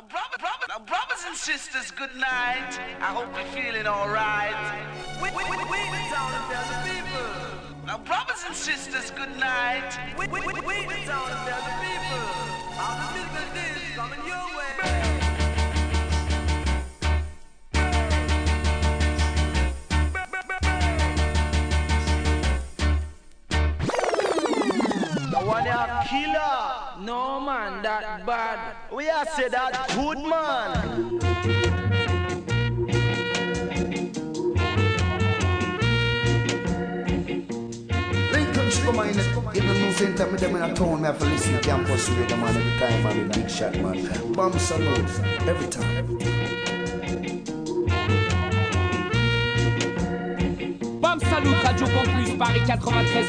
Now, brother, brother, now, brothers and sisters, good night. I hope you're feeling alright. We, we, we, we the town and the people. Now, brothers and sisters, good night. We, we, we, we the town and the people. All the musical days coming your way. Killer. No man, that bad. We are say that good man. Lincoln Sugar Man, even no same time with them in a town, me have to listen to campus radio man every time, man, the big shot, man. Bomb salute, every time. Bam Salut, Radio Campus, Paris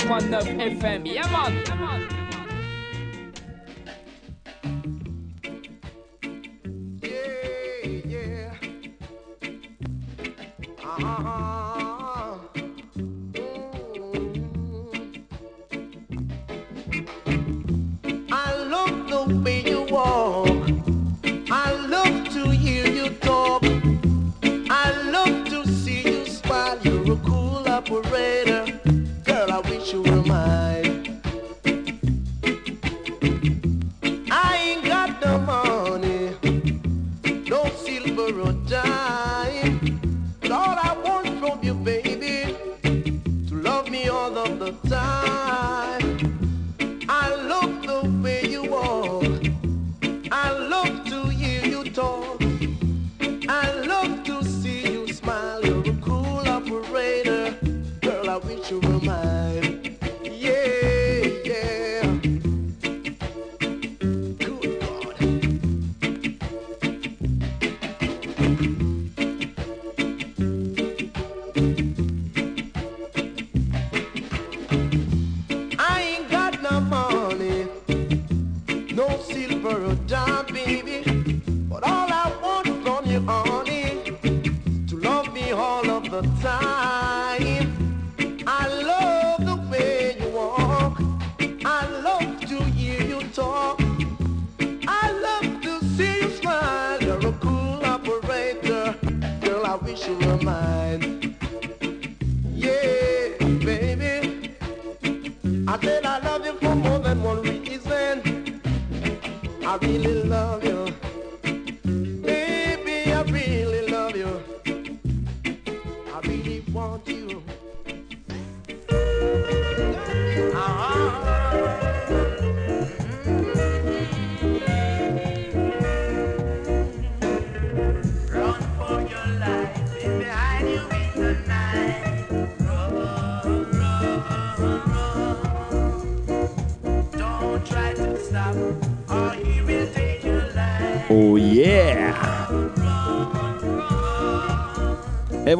93.9 FM. Yeah man.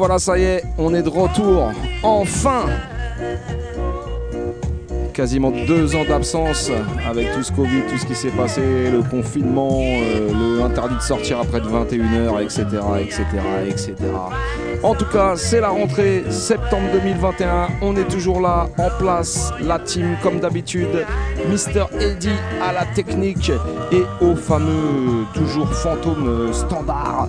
Voilà, ça y est, on est de retour. Enfin Quasiment deux ans d'absence avec tout ce Covid, tout ce qui s'est passé, le confinement, euh, le interdit de sortir après de 21h, etc., etc., etc. En tout cas, c'est la rentrée septembre 2021. On est toujours là, en place, la team comme d'habitude. Mister Eddie à la technique et au fameux toujours fantôme euh, standard,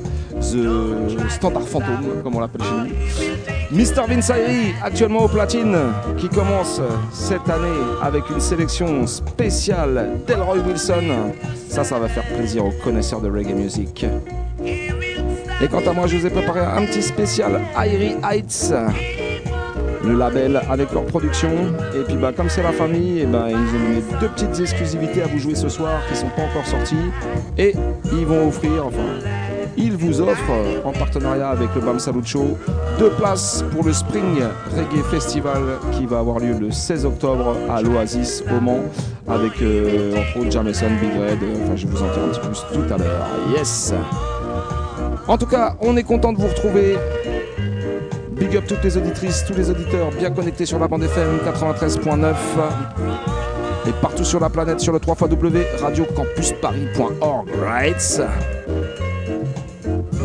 Standard Fantôme, comme on l'appelle chez nous. Mister Vince Ayri, actuellement au platine, qui commence cette année avec une sélection spéciale d'Elroy Wilson. Ça, ça va faire plaisir aux connaisseurs de reggae music. Et quant à moi, je vous ai préparé un petit spécial Airy Heights, le label avec leur production. Et puis, bah, comme c'est la famille, et bah, ils ont donné deux petites exclusivités à vous jouer ce soir qui sont pas encore sorties. Et ils vont offrir, enfin, ils vous offrent, euh, en partenariat avec le Bam Salut Show, deux places pour le Spring Reggae Festival qui va avoir lieu le 16 octobre à l'Oasis au Mans avec euh, Jameson, Big Red, enfin je vous en dire un petit plus tout à l'heure. Yes En tout cas, on est content de vous retrouver. Big up toutes les auditrices, tous les auditeurs bien connectés sur la bande FM 93.9 et partout sur la planète sur le 3 radiocampusparis.org. Right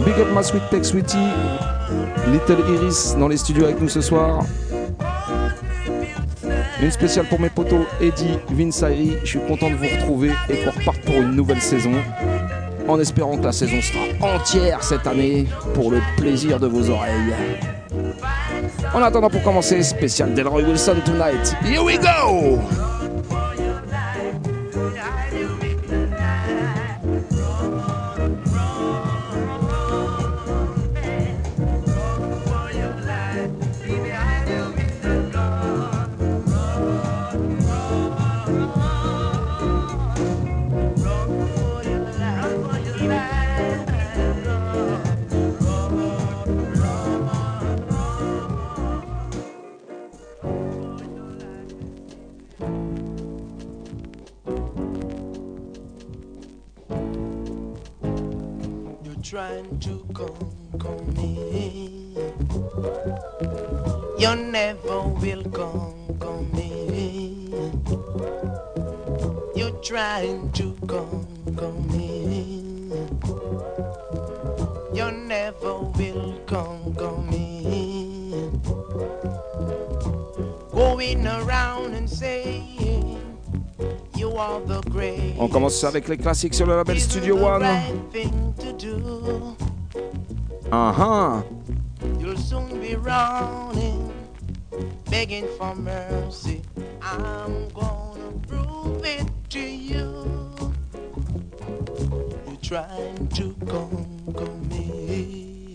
Big up ma sweet tech sweetie, Little Iris dans les studios avec nous ce soir. Une spéciale pour mes potos Eddie, Vince Ayri. Je suis content de vous retrouver et qu'on reparte pour une nouvelle saison. en espérant que la saison sera entière cette année pour le plaisir de vos oreilles. En attendant pour commencer, spécial Delroy Wilson tonight. Here we go! Trying to conquer me. You never will conquer me. You're trying to conquer me. You never will conquer me. Going around and saying you are the great. On commence avec les classiques sur le label Studio One. Uh-huh. You'll soon be running, begging for mercy. I'm gonna prove it to you. You're trying to conquer me.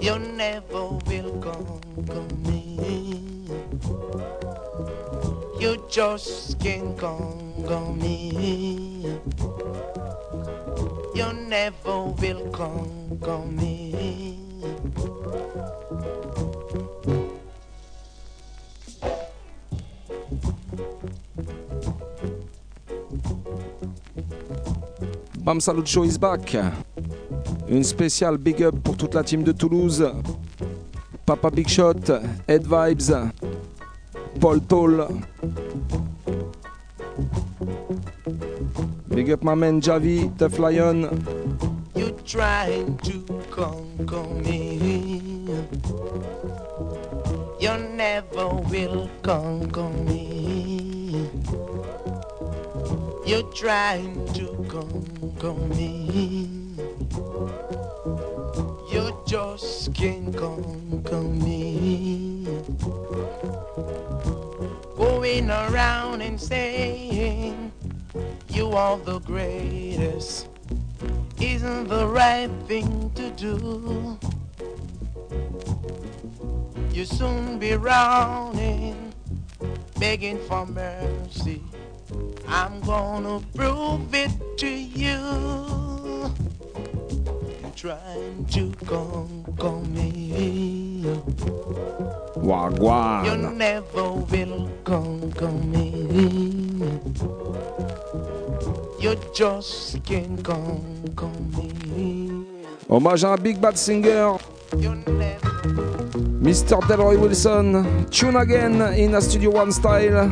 You never will conquer me. You just can't conquer me. Never will conquer me. Bam Salut Show is back. Une spéciale big up pour toute la team de Toulouse. Papa Big Shot, Ed Vibes, Paul Toll. Big up my man Javi, Tough Lion. Trying to conquer me. You never will conquer me. You're trying to conquer me. You just can't conquer me. Going around and saying you are the greatest isn't the right thing to do. You soon be rounding, begging for mercy. I'm gonna prove it to you. You're trying to conquer me. You never will conquer me. Hommage à un big bad singer. Mr. Delroy Wilson. Tune again in a Studio One style.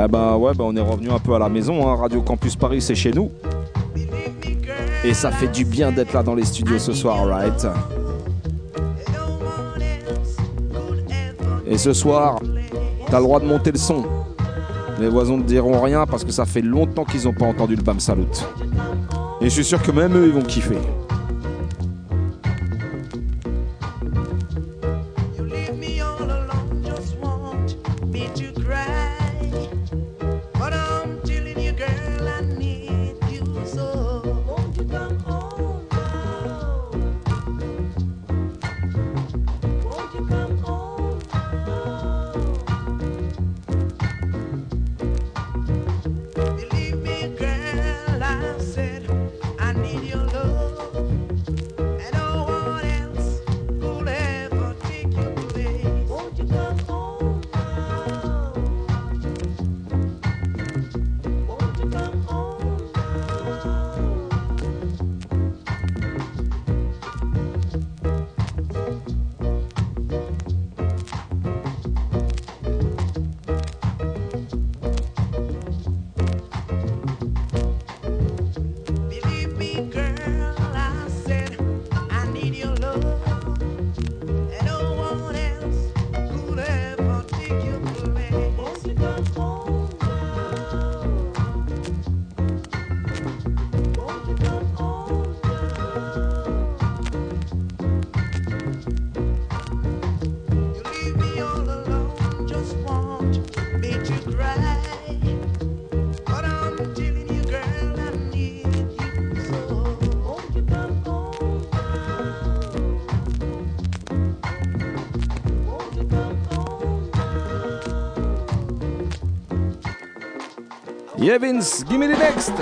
Ah bah ouais, bah on est revenu un peu à la maison, hein. Radio Campus Paris c'est chez nous. Et ça fait du bien d'être là dans les studios ce soir, right Et ce soir, t'as le droit de monter le son. Les voisins ne diront rien parce que ça fait longtemps qu'ils n'ont pas entendu le Bam Salut. Et je suis sûr que même eux, ils vont kiffer. Yeah, Vince, give me the next.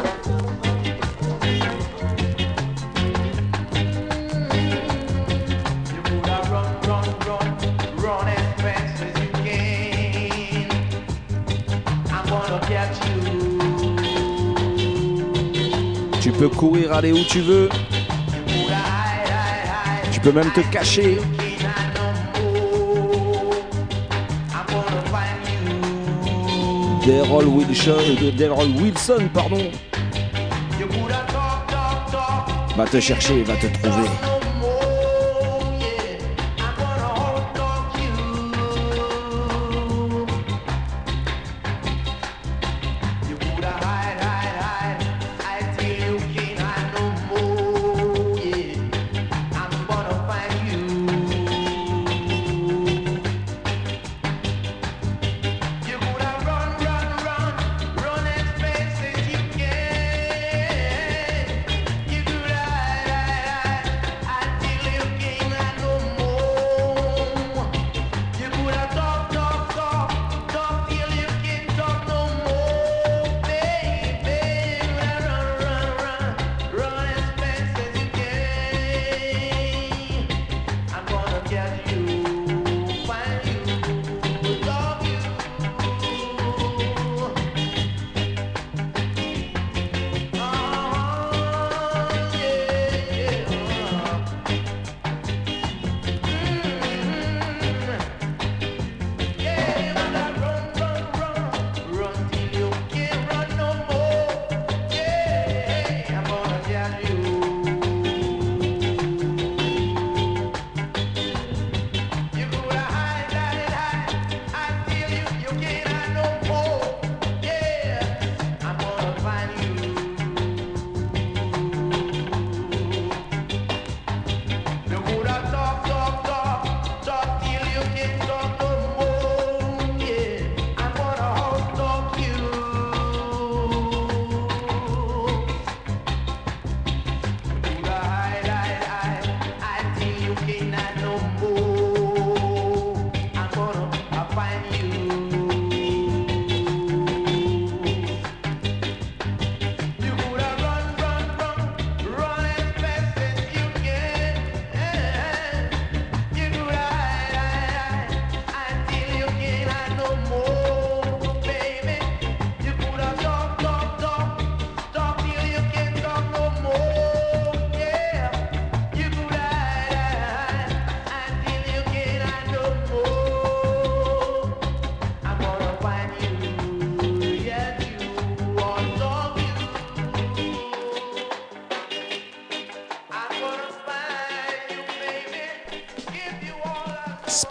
Tu peux courir, aller où tu veux. Tu peux même te cacher. Delroy Wilson, pardon. Va te chercher, va te trouver.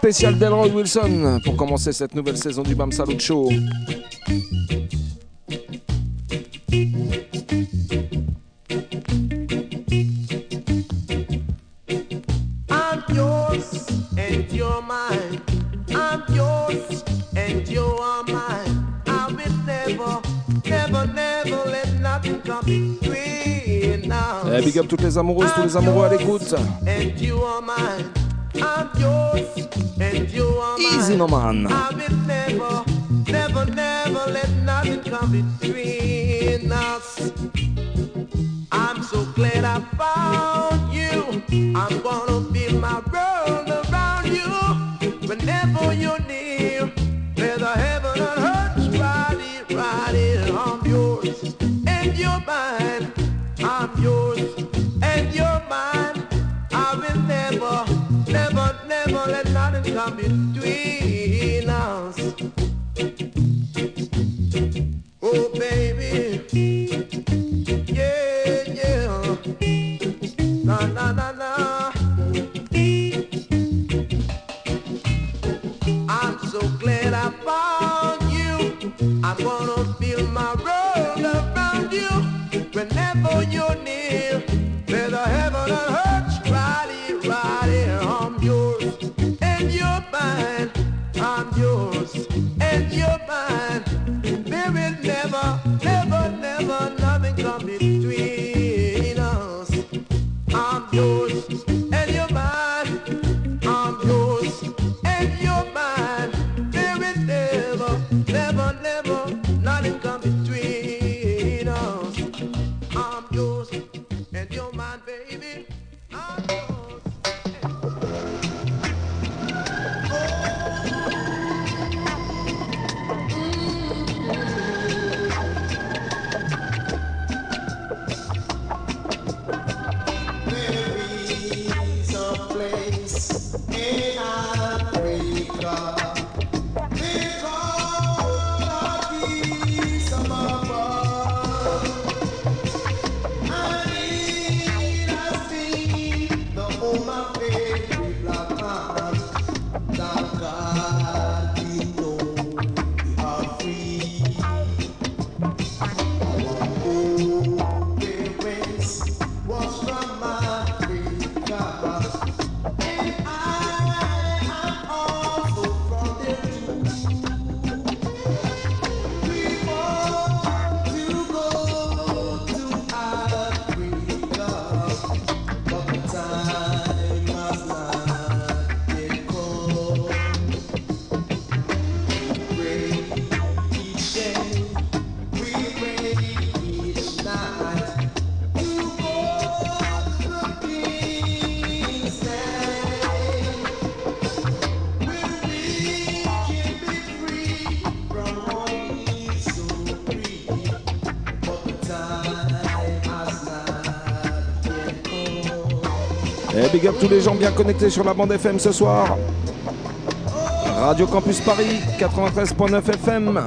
spécial Delroy Wilson pour commencer cette nouvelle saison du BAM Salut Show. Eh, big up toutes les amoureuses, tous les amoureux à l'écoute. Easy no man. I will never, never, never let nothing come between. Big up tous les gens bien connectés sur la bande FM ce soir. Radio Campus Paris, 93.9 FM.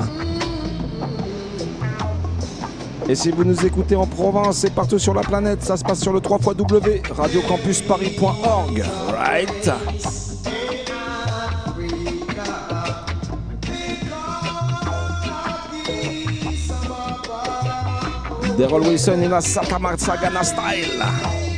Et si vous nous écoutez en province et partout sur la planète, ça se passe sur le 3 W radiocampusparis.org. Right. Daryl Wilson in a Satama Sagana style.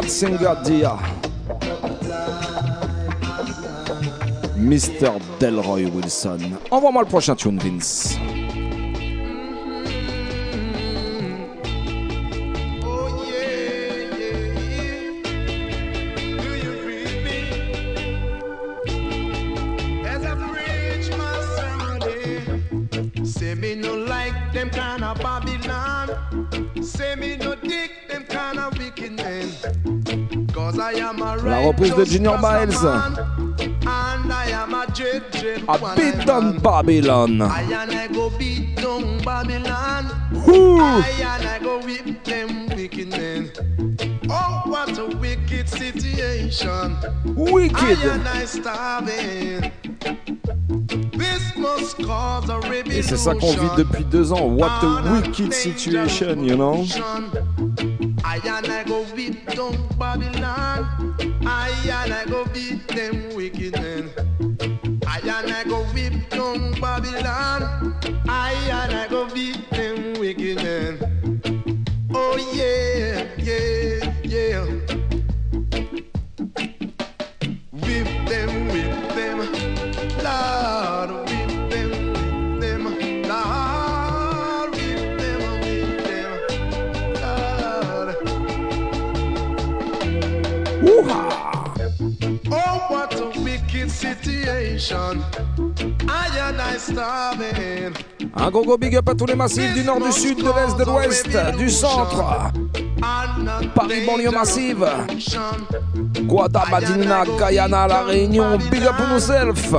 Big bad singer, dear. Mr. Delroy Wilson. Envoie-moi le prochain tune, Vince. I go whip them wicked men. Oh, what a wicked situation. Wicked. a Et c'est ça qu'on vit depuis deux ans. What a wicked situation, you know? Un gros big up à tous les massifs du nord, du sud, de l'est, de l'ouest, du centre. Paris, banlieue massive. Guada, Madina, Guyana, La Réunion. Big up on yourself.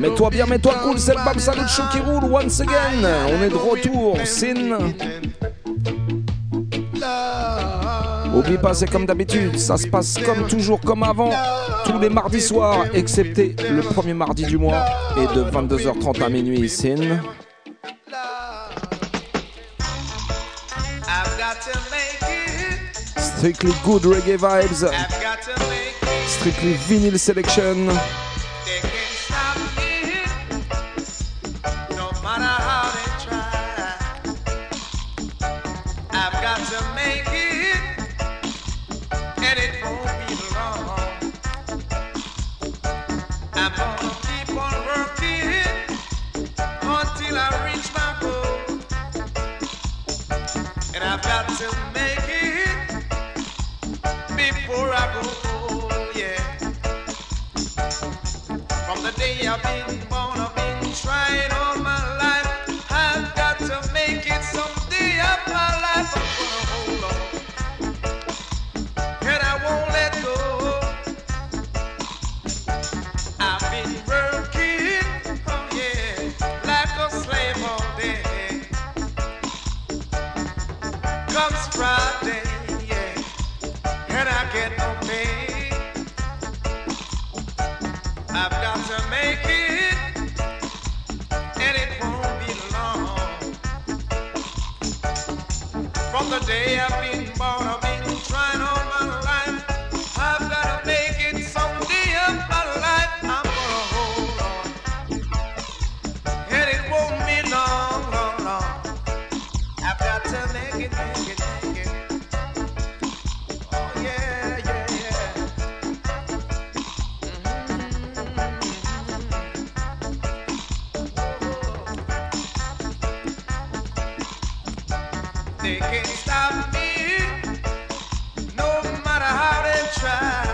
Mets-toi bien, mets-toi cool, c'est le Bam Salut Show qui roule once again. On est de retour, Sin. Oublie pas, c'est comme d'habitude, ça se passe comme toujours, comme avant, tous les mardis soirs, excepté le premier mardi du mois, et de 22h30 à minuit, it. Strictly good reggae vibes, strictly vinyl selection. They can't stop me, no matter how they try.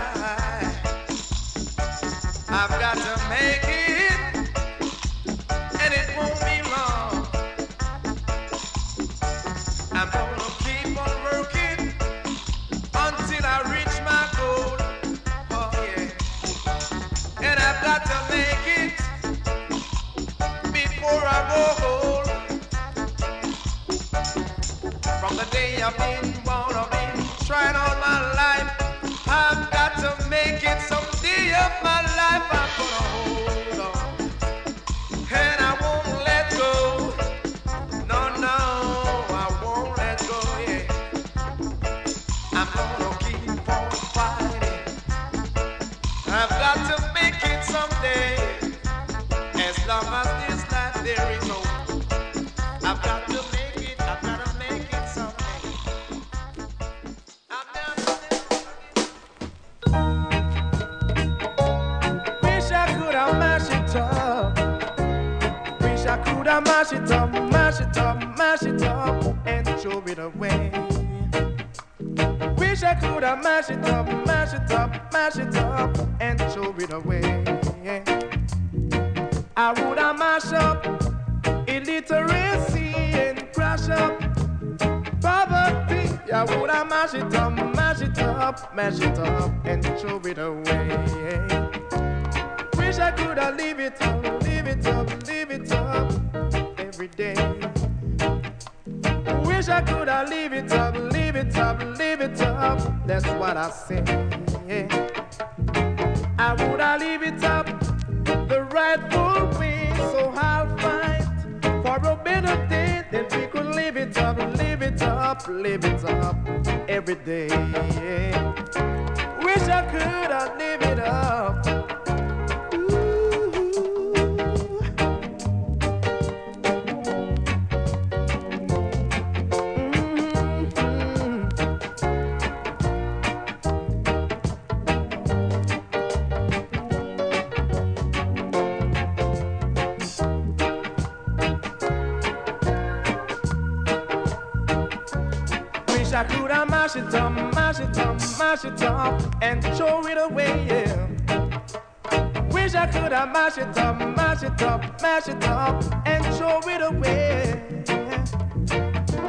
mash it up and throw it away.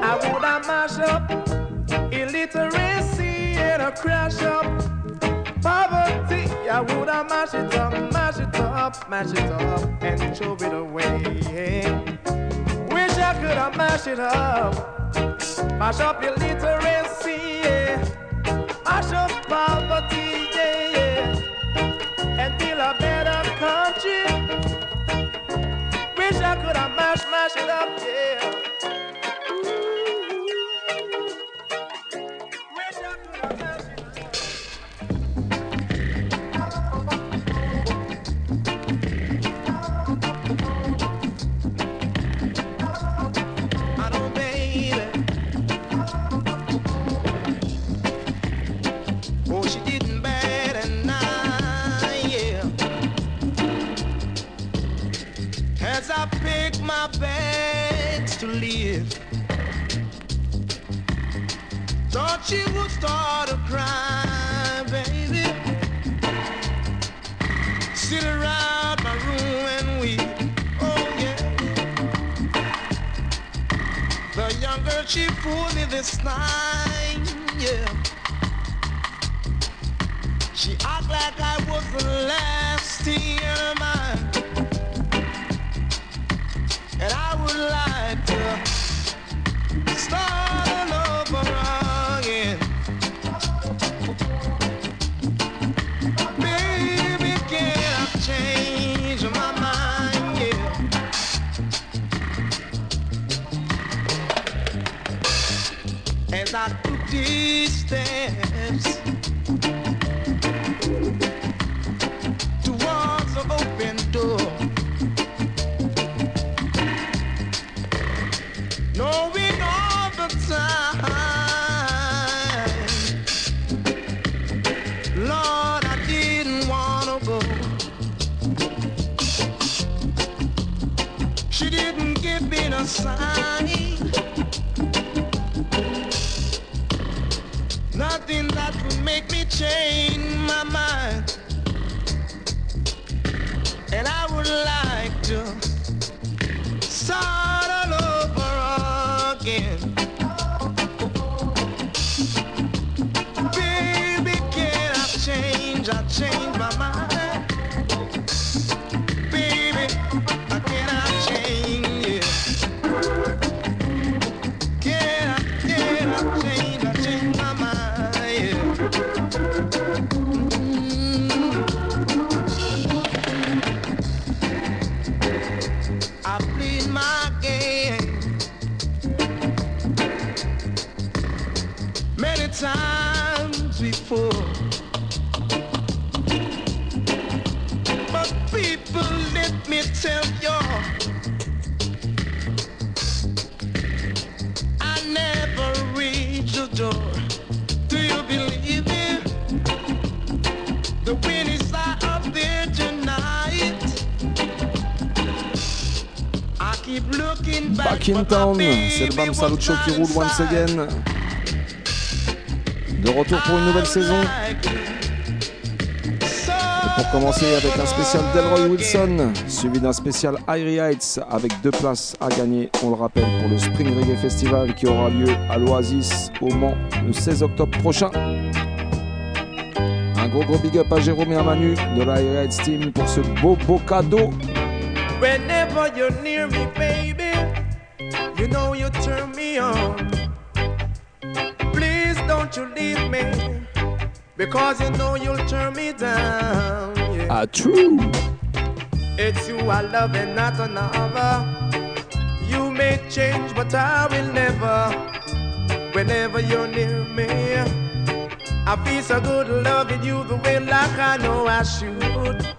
I would I mash up illiteracy and a crash up poverty. I would I mash it up, mash it up, mash it up and throw it away. Wish I could have mash it up, mash up illiteracy, yeah. mash up poverty. up to live. Thought she would start a crime, baby. Sit around my room and weep. Oh yeah. The younger she fooled me this time, yeah. She act like I was the last tear of mine. And I would lie distance towards open door. Knowing all the time, Lord, I didn't wanna go. She didn't give me no sign. change my mind. And I would like to start all over again. Town, c'est le Bam Salucho qui roule once again. De retour pour une nouvelle saison. Pour commencer avec un spécial Delroy Wilson, suivi d'un spécial Irie Heights avec deux places à gagner, on le rappelle, pour le Spring Reggae Festival qui aura lieu à l'Oasis au Mans le 16 octobre prochain. Un gros gros big up à Jérôme et à Manu de la Irie Heights Team pour ce beau beau cadeau. Whenever you're near me, baby, you know you turn me on. Please don't you leave me, because you know you'll turn me down. Yeah. Ah, true! It's you I love and not another. You may change, but I will never. Whenever you're near me, I feel so good loving you the way like I know I should.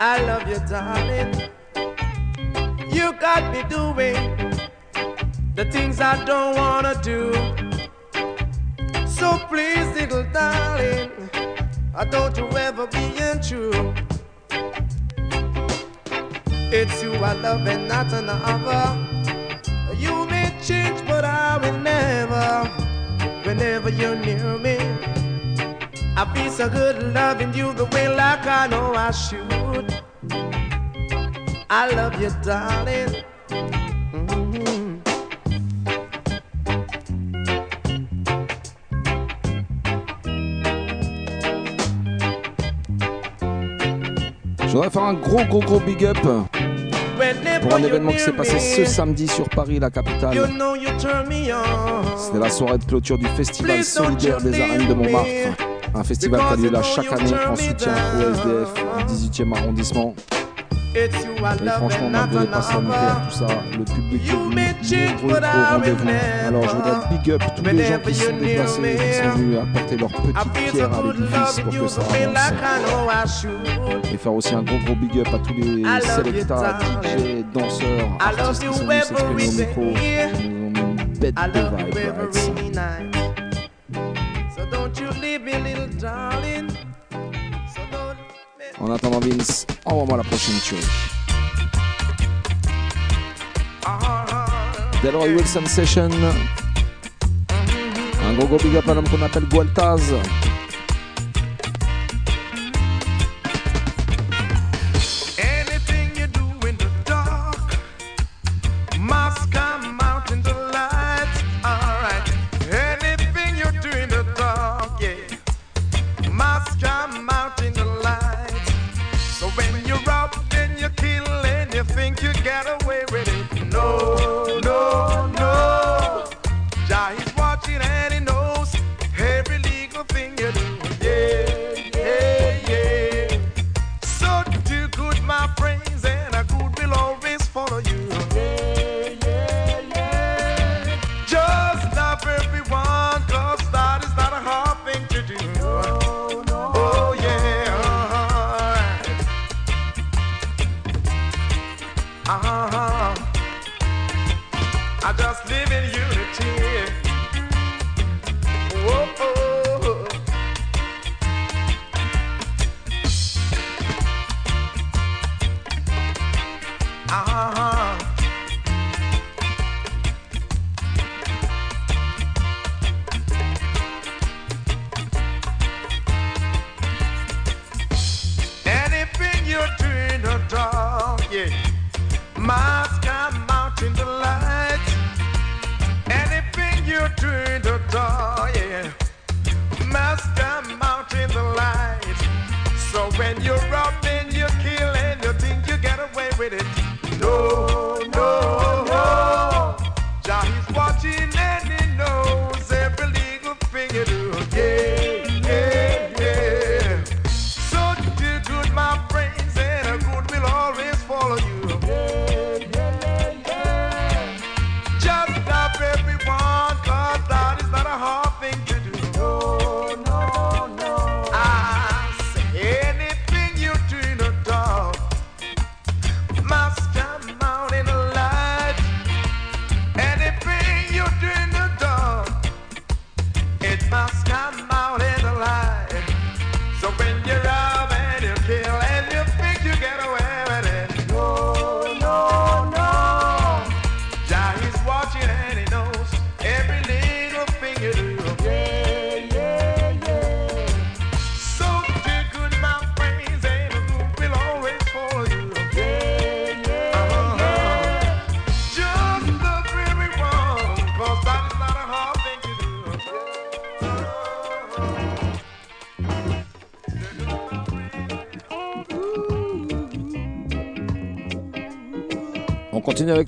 I love you, darling. You got me doing the things I don't wanna do. So please, little darling, uh, don't you ever be untrue. It's you I love and not another. You may change, but I will never. Whenever you're near me, I feel so good loving you the way like I know I should. I love you, darling. Je voudrais faire un gros gros gros big up pour un événement qui s'est passé ce samedi sur Paris, la capitale. C'était la soirée de clôture du Festival solidaire des arènes de. Montmartre. Un festival qui a lieu là chaque année en soutien au SDF du 18e arrondissement. It's you I Et love franchement, malgré les passes sanitaires, tout ça, le public est You venu au rendez-vous. Alors je voudrais big up tous les gens qui sont déplacés, qui sont me, venus apporter leur petite pierre à l'édifice pour que ça avance. Et faire aussi un gros gros big up à tous les selectas. DJ, danseurs, artistes qui sont venus s'exprimer au micro. une bête de vibe. So don't you leave me, little darling. En attendant Vince, envoie-moi la prochaine tune. Delroy Wilson Session. Un gros gros big up à l'homme qu'on appelle Gualtaz.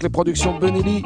les productions Benelli.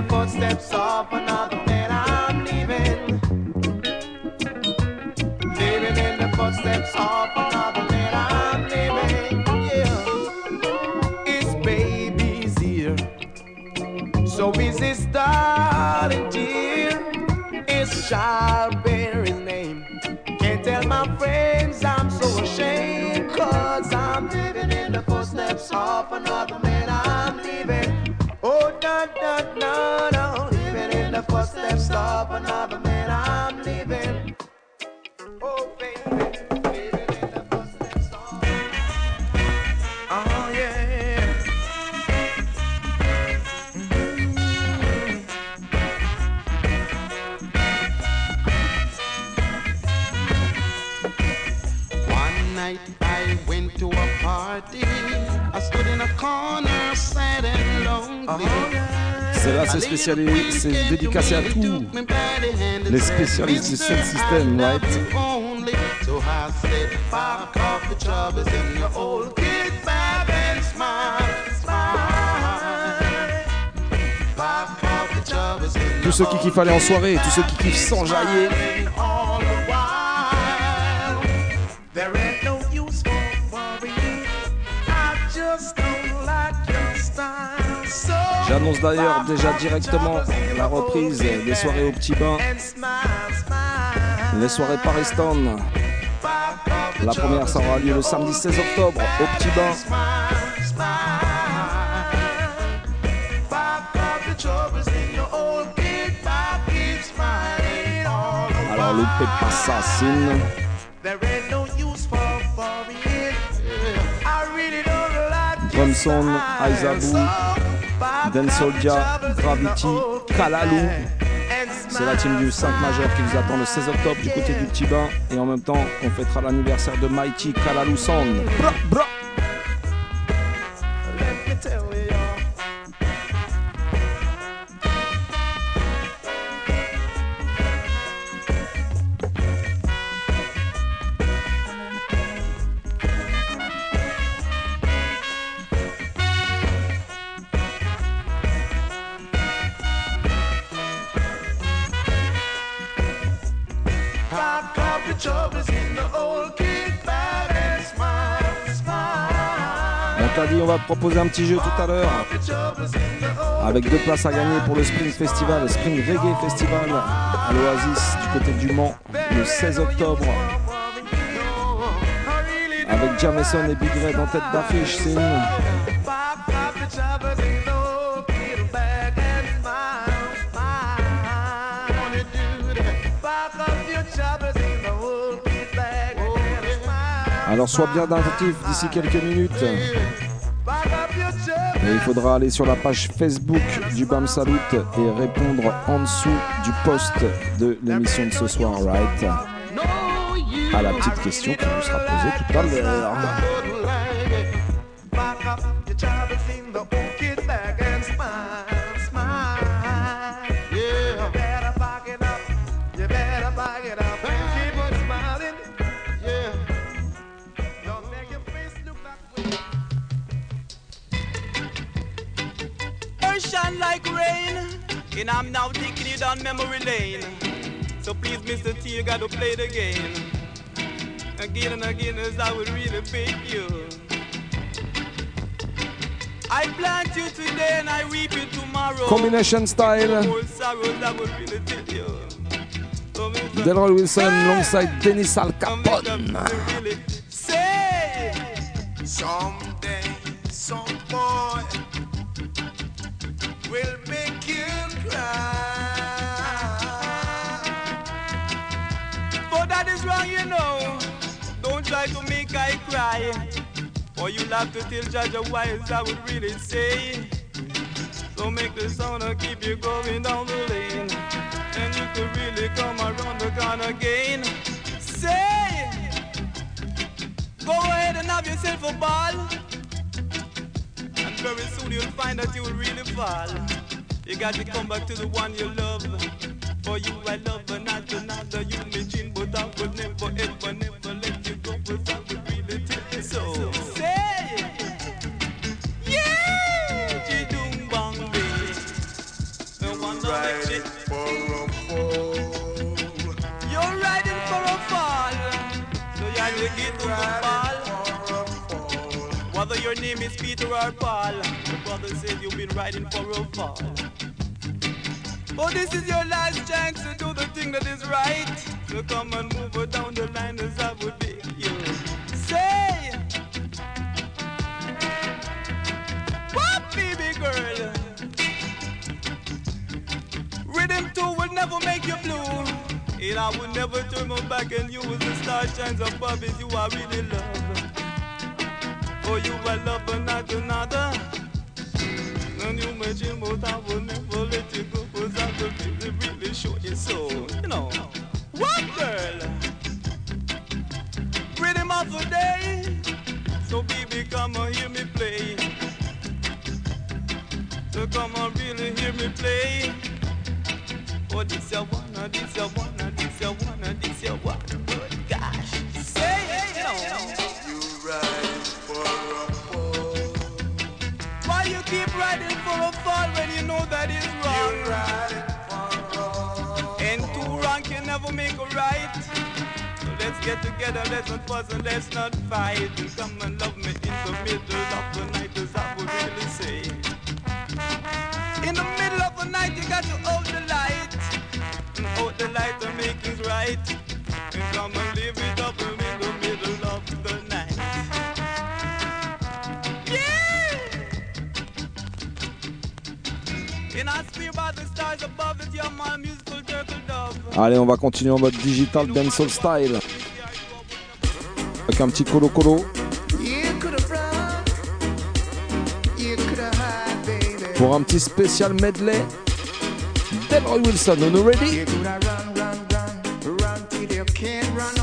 the footsteps of another. c'est dédicacé à tous les spécialistes du sound system, right? Tous ceux qui kiffent aller en soirée, tous ceux qui kiffent s'enjailler. J'annonce d'ailleurs déjà directement la reprise des soirées au petit bain, les soirées Paris Town. La première, ça aura lieu le samedi 16 octobre au petit bain. Alors, loupez pas ça, Drumson, Aizabu. Den Soldia, Gravity, Kalalou. C'est la team du 5 majeur qui vous attend le 16 octobre du côté du Petit Bain. Et en même temps, on fêtera l'anniversaire de Mighty Kalalou Sound. On t'a dit on va te proposer un petit jeu tout à l'heure avec deux places à gagner pour le Spring Festival, le Spring Reggae Festival à l'Oasis du côté du Mans le 16 octobre avec Jameson et Big Red en tête d'affiche. C'est une Alors sois bien attentif d'ici quelques minutes. Et il faudra aller sur la page Facebook du BAM Salut et répondre en dessous du post de l'émission de ce soir, right? À la petite question qui vous sera posée tout à l'heure. Memory lane. So please, Mr. T, you gotta play the game. Again and again, as I would really pick you. I plant you today and I reap you tomorrow. Combination style. More sorrows I would really tell you. So, Mr. Delroy Wilson alongside Dennis Al Capone. Cry. Or you'll have to tell Judge why as I would really say. So make the sound and keep you going down the lane. And you could really come around the corner again. Say, go ahead and have yourself a ball. And very soon you'll find that you will really fall. You got to come back to the one you love. For you I love but not name is Peter or Paul The brother said you've been riding for a fall Oh, this is your last chance to do the thing that is right. So come and move her down the line as I would be you. Say, what, baby girl? Rhythm two will never make you blue. And I will never turn my back on you as the star shines above it. You I really love. Oh, you I love not another. And you I will never let you I really, really show you so You know What girl? Day So baby come and hear me play So come and really hear me play Oh this ya wanna, this ya wanna, this ya wanna, this ya wanna riding for a fall when you know that is wrong? You ride for. And two wrong can never make a right. So let's get together, let's not fuss and let's not fight. And come and love me in the middle of the night, as I would really say. In the middle of the night, you got to hold the light. And hold the light and make things right. And come and live Allez, on va continuer en mode digital dancehall style. Avec un petit colo colo pour un petit spécial medley. Delroy Wilson, on you ready? You could have run, run, run, run till you can't run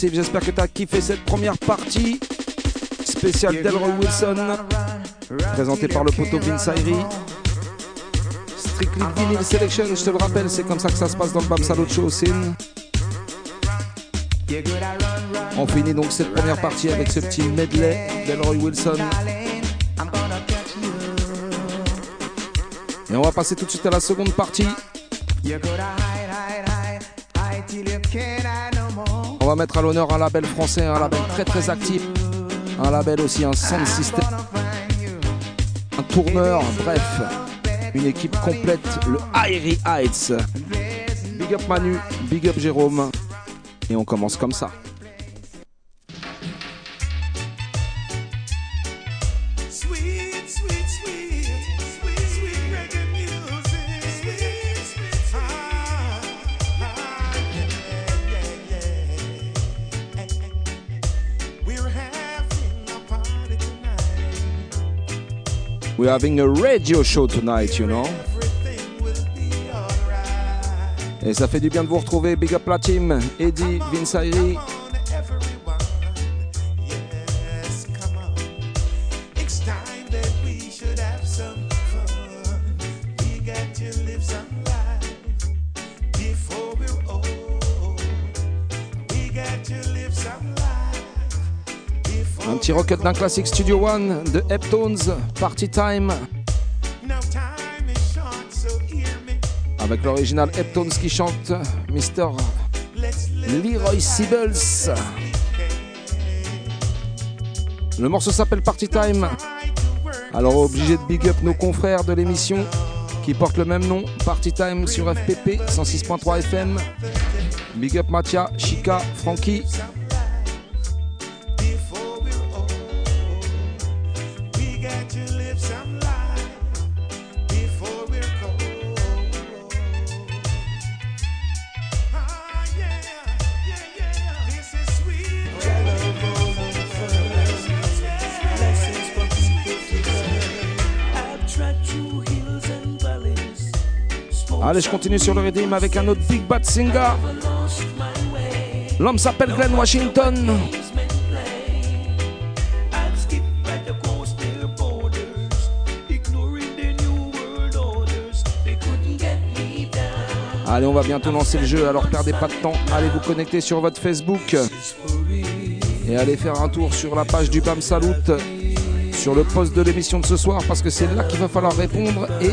Massive, j'espère que t'as kiffé cette première partie spéciale Delroy Wilson, présentée par le poteau Vince Ayri. Strictly Vinyl Selection, je te le rappelle, c'est comme ça que ça se passe dans le Bam Salut Show Sin. On finit donc cette première partie avec ce petit medley Delroy Wilson. Et on va passer tout de suite à la seconde partie. Va mettre à l'honneur un label français, un label très très actif. Un label aussi, un sound system, un tourneur, bref, une équipe complète, le Airy Heights. Big up Manu, big up Jérôme. Et on commence comme ça. We're having a radio show tonight, you know. Et ça fait du bien de vous retrouver. Big up la team, Eddie, Vince Ayri. Un petit rocket d'un classique Studio One de Heptones, Party Time, avec l'original Heptones qui chante Mr. Leroy Sibbles. Le morceau s'appelle Party Time. Alors obligé de big up nos confrères de l'émission qui portent le même nom, Party Time sur FPP 106.3 FM. Big up Mathia, Chica, Frankie. Allez, je continue sur le rythme avec un autre Big Bad Singer. L'homme s'appelle Glenn Washington. Allez, on va bientôt lancer le jeu, alors perdez pas de temps. Allez vous connecter sur votre Facebook et allez faire un tour sur la page du BAM Salut, sur le post de l'émission de ce soir, parce que c'est là qu'il va falloir répondre et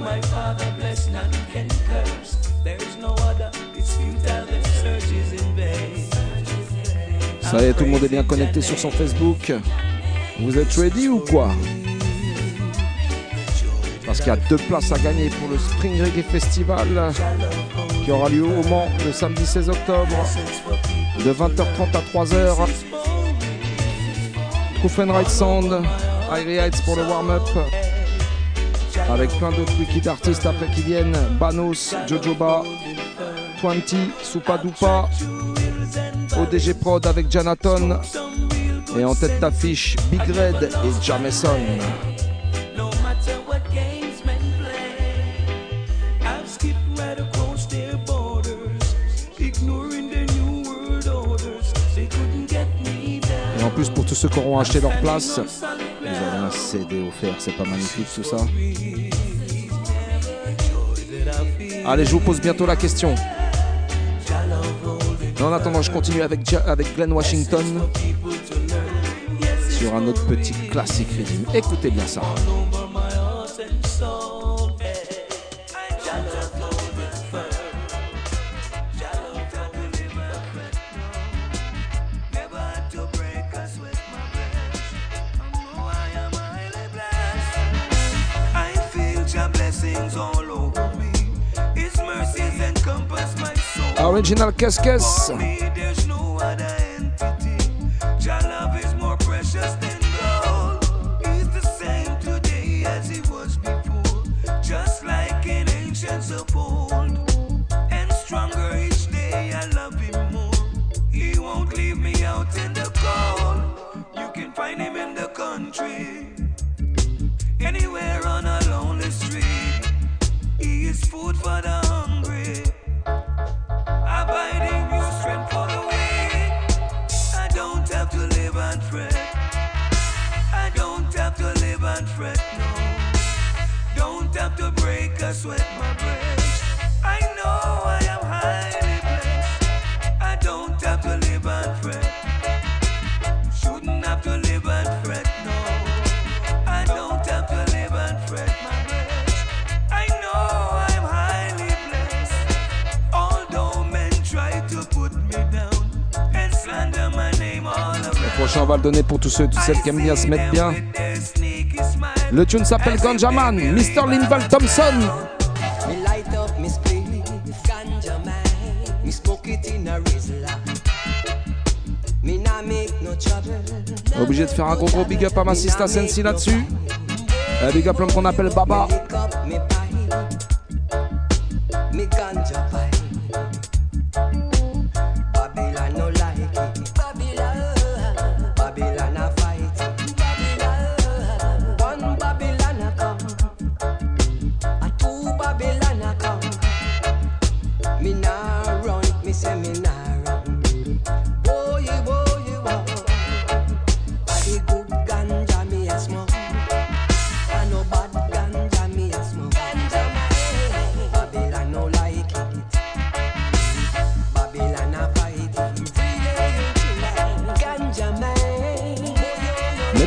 My father bless, none can curse. There is no other, it's futile, the search is in vain. Ça y est, tout le monde est bien connecté sur son Facebook. Vous êtes ready ou quoi? Parce qu'il y a deux places à gagner pour le Spring Reggae Festival qui aura lieu au Mans le samedi 16 octobre de 20h30 à 3h. Proof and Right Sound, Irie Heights pour le warm-up. Avec plein d'autres wicked artistes après qui viennent Banos, Jojoba, Twenty, Supadupa, ODG Prod avec Janaton. Et en tête d'affiche, Big Red et Jameson. Et en plus, pour tous ceux qui auront acheté leur place, un CD offert, c'est pas magnifique tout ça Allez, je vous pose bientôt la question. En attendant, je continue avec, avec Glenn Washington sur un autre petit classique rythme. Écoutez bien ça. Original Casquez. Tous ceux et toutes celles qui aiment bien se mettre bien. Le tune s'appelle Ganjaman, Mr. Linval Thompson. Obligé de faire un gros gros big up à ma sista Sensi là-dessus. Un big up l'homme qu'on appelle Baba.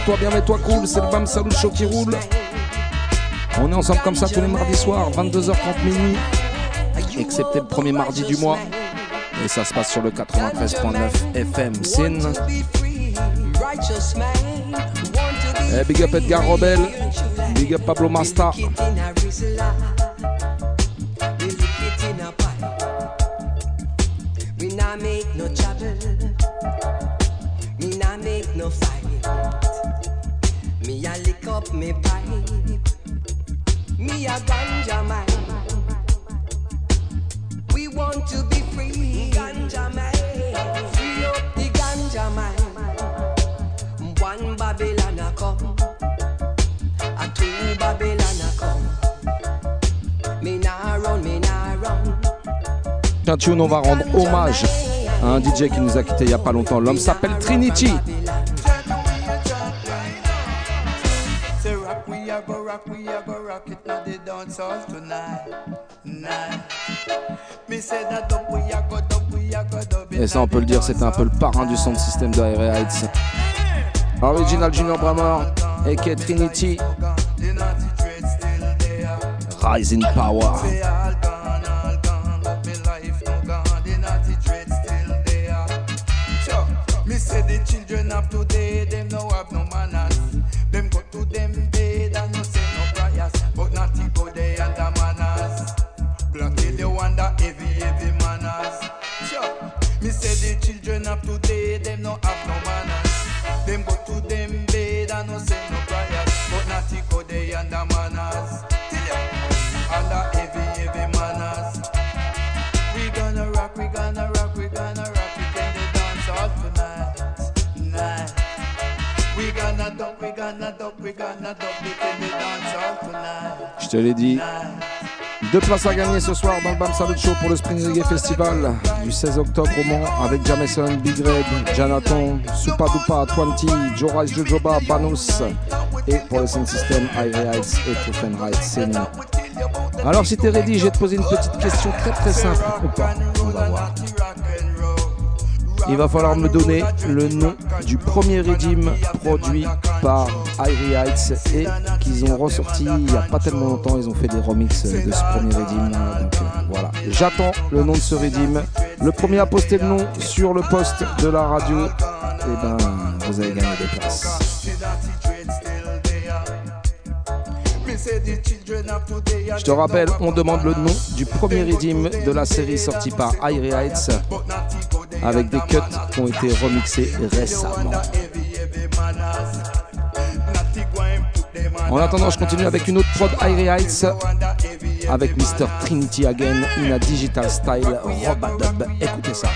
Mets-toi bien, mets-toi cool, c'est le Bam Salut Show qui roule. On est ensemble comme ça tous les mardis soirs, 22h30 minuit, excepté le premier mardi du mois. Et ça se passe sur le 93.9 FM Sin. Eh, big up Edgar Robel, big up Pablo Masta. Me a lick up me pipe. Me a ganja man. We want to be free. Ganja man. Free up the ganja man. One Babylon a come. A two Babylon a come. Me nah run, me nah run. On va rendre hommage à un DJ qui nous a quitté il y a pas longtemps. L'homme s'appelle Trinity. Rock, we a go rock, we a go rock it now the dance hall tonight, night. Et ça, on peut le dire, c'était un peu le parrain du son de système de Heights. Original Junior Brammer, et Trinity. Power. Children of today, them no have no Je te l'ai dit. Deux places à gagner ce soir dans le Bam Salut Show pour le Spring Reggae Festival du 16 octobre au Mans avec Jameson, Big Red, Jonathan, Supadupa, Twenty, Joe Rice, Jojoba, Banus et pour le Sound System, Ivy Heights et Truffen Heights. Alors si t'es ready, je vais te poser une petite question très très simple ou pas. On va voir. Il va falloir me donner le nom du premier redeem produit par Irie Heights et qu'ils ont ressorti il n'y a pas tellement longtemps. Ils ont fait des remixes de ce premier redeem. Euh, voilà, j'attends le nom de ce redeem. Le premier à poster le nom sur le poste de la radio, et ben vous avez gagné des places. Je te rappelle, on demande le nom du premier redeem de la série sortie par Irie Heights avec des cuts qui ont été remixés récemment. En attendant, je continue avec une autre prod Irie Heights avec Mr. Trinity Again in a digital style Robadub. Écoutez ça.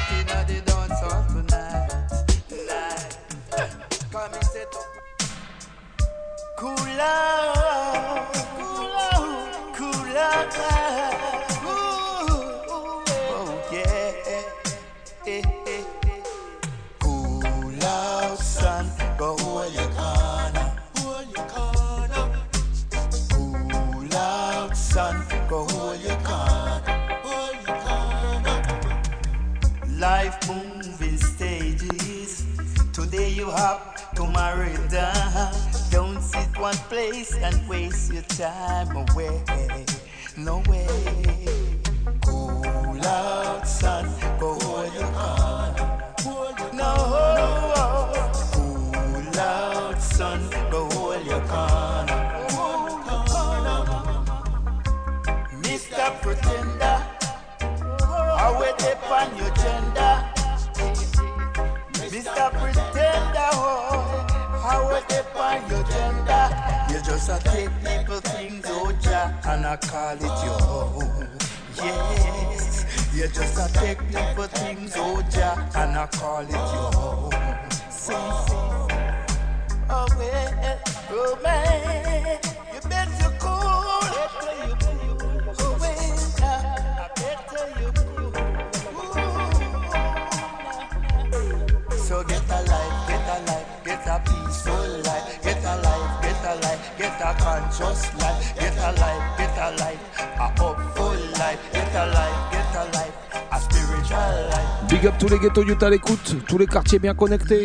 À l'écoute, tous les quartiers bien connectés.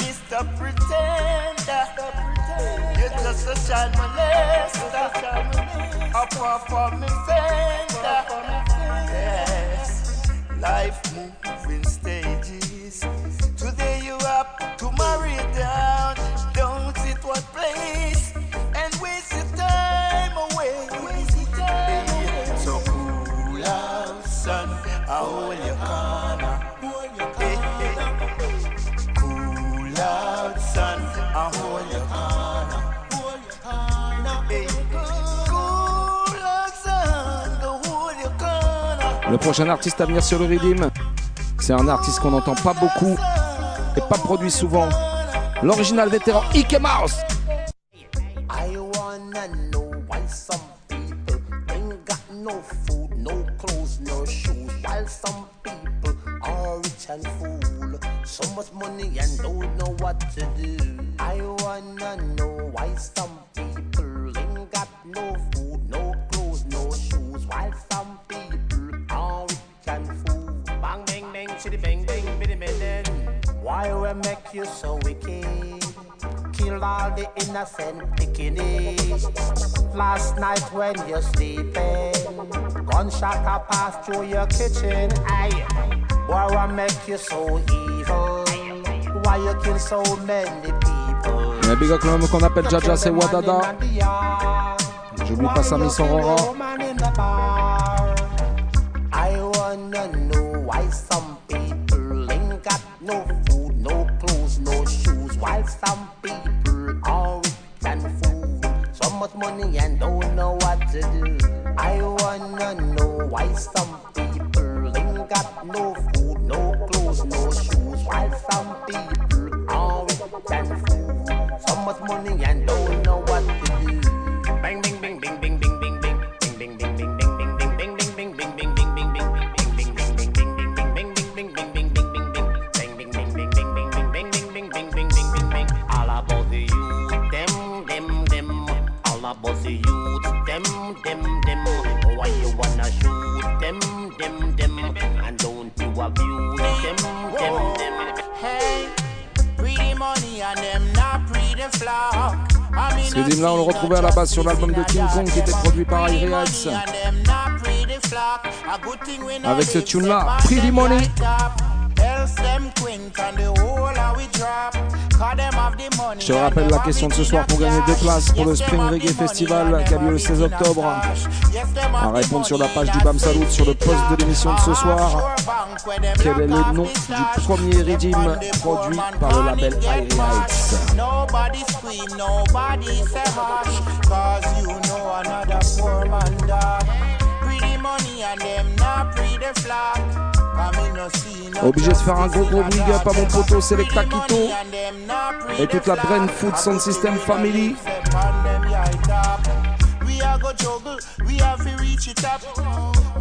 Son. I hold your corner. Hey. Cool out, son. Go hold your corner. Le prochain artiste à venir sur le Redeem, c'est un artiste qu'on n'entend pas beaucoup et pas produit souvent. L'original vétéran Ike Mouse. I wanna know why some people ain't got no food, no clothes, no shoes, while some people are rich and full. So much money and don't what to do. I wanna know why some people ain't got no food, no clothes, no shoes, while some people are rich and fool. Bang, bang, bang, shitty, bang, bang, bitty, man. Why we make you so wicked? Kill all the innocent pickiness. Last night when you're sleeping, gunshot a pass through your kitchen. Aye, why we make you so evil? Il y a big up l'homme qu'on appelle Jaja, c'est Wadada. J'oublie pas sa Miss Aurora. Woman in the bar. I wanna know why some people ain't got no food, no clothes, no shoes, while some people are rich and food. So much money and don't know what to do. I wanna know why some sur l'album de King Kong qui était produit par Heights. Avec ce tune-là, Pretty Money. Je te rappelle la question de ce soir pour gagner deux places pour le Spring Reggae Festival qui a lieu le 16 octobre. À répondre sur la page du BAM Salut sur le post de l'émission de ce soir quel est le nom du premier régime produit par le label Airy Heights? Obligé de faire un gros gros big up à mon poteau Selecta Quito et toute la Brain Food Sound System Family. We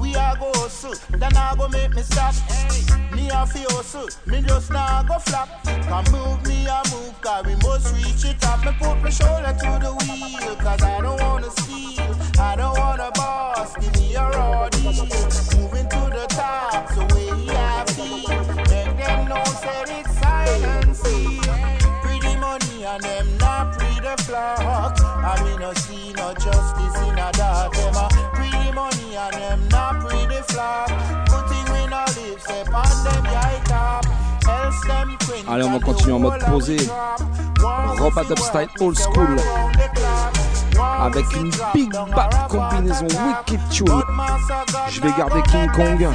we are go hustle, then I go make me stop. Me have to hustle, me just now go flop. Come move me, I move, cause we must reach it up. Me put my shoulder to the wheel, cause I don't wanna steal. I don't wanna boss, give me a raw deal. Moving to Allez, on va continuer en mode posé. Roba Dubstyle Old School. Avec une big bad combinaison Wicked Tune. Je vais garder King Kong.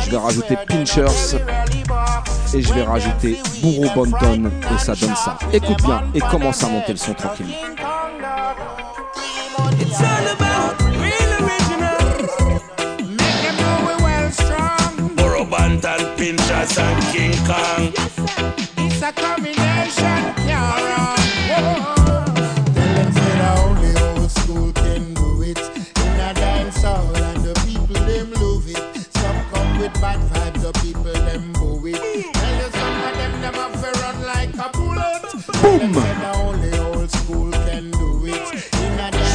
Je vais rajouter Pinchers. Et je vais rajouter Bourreau Bonton. Et ça donne ça. Écoute bien et commence à monter le son tranquillement. Pinchas and King Kong. It's a combination, yeah.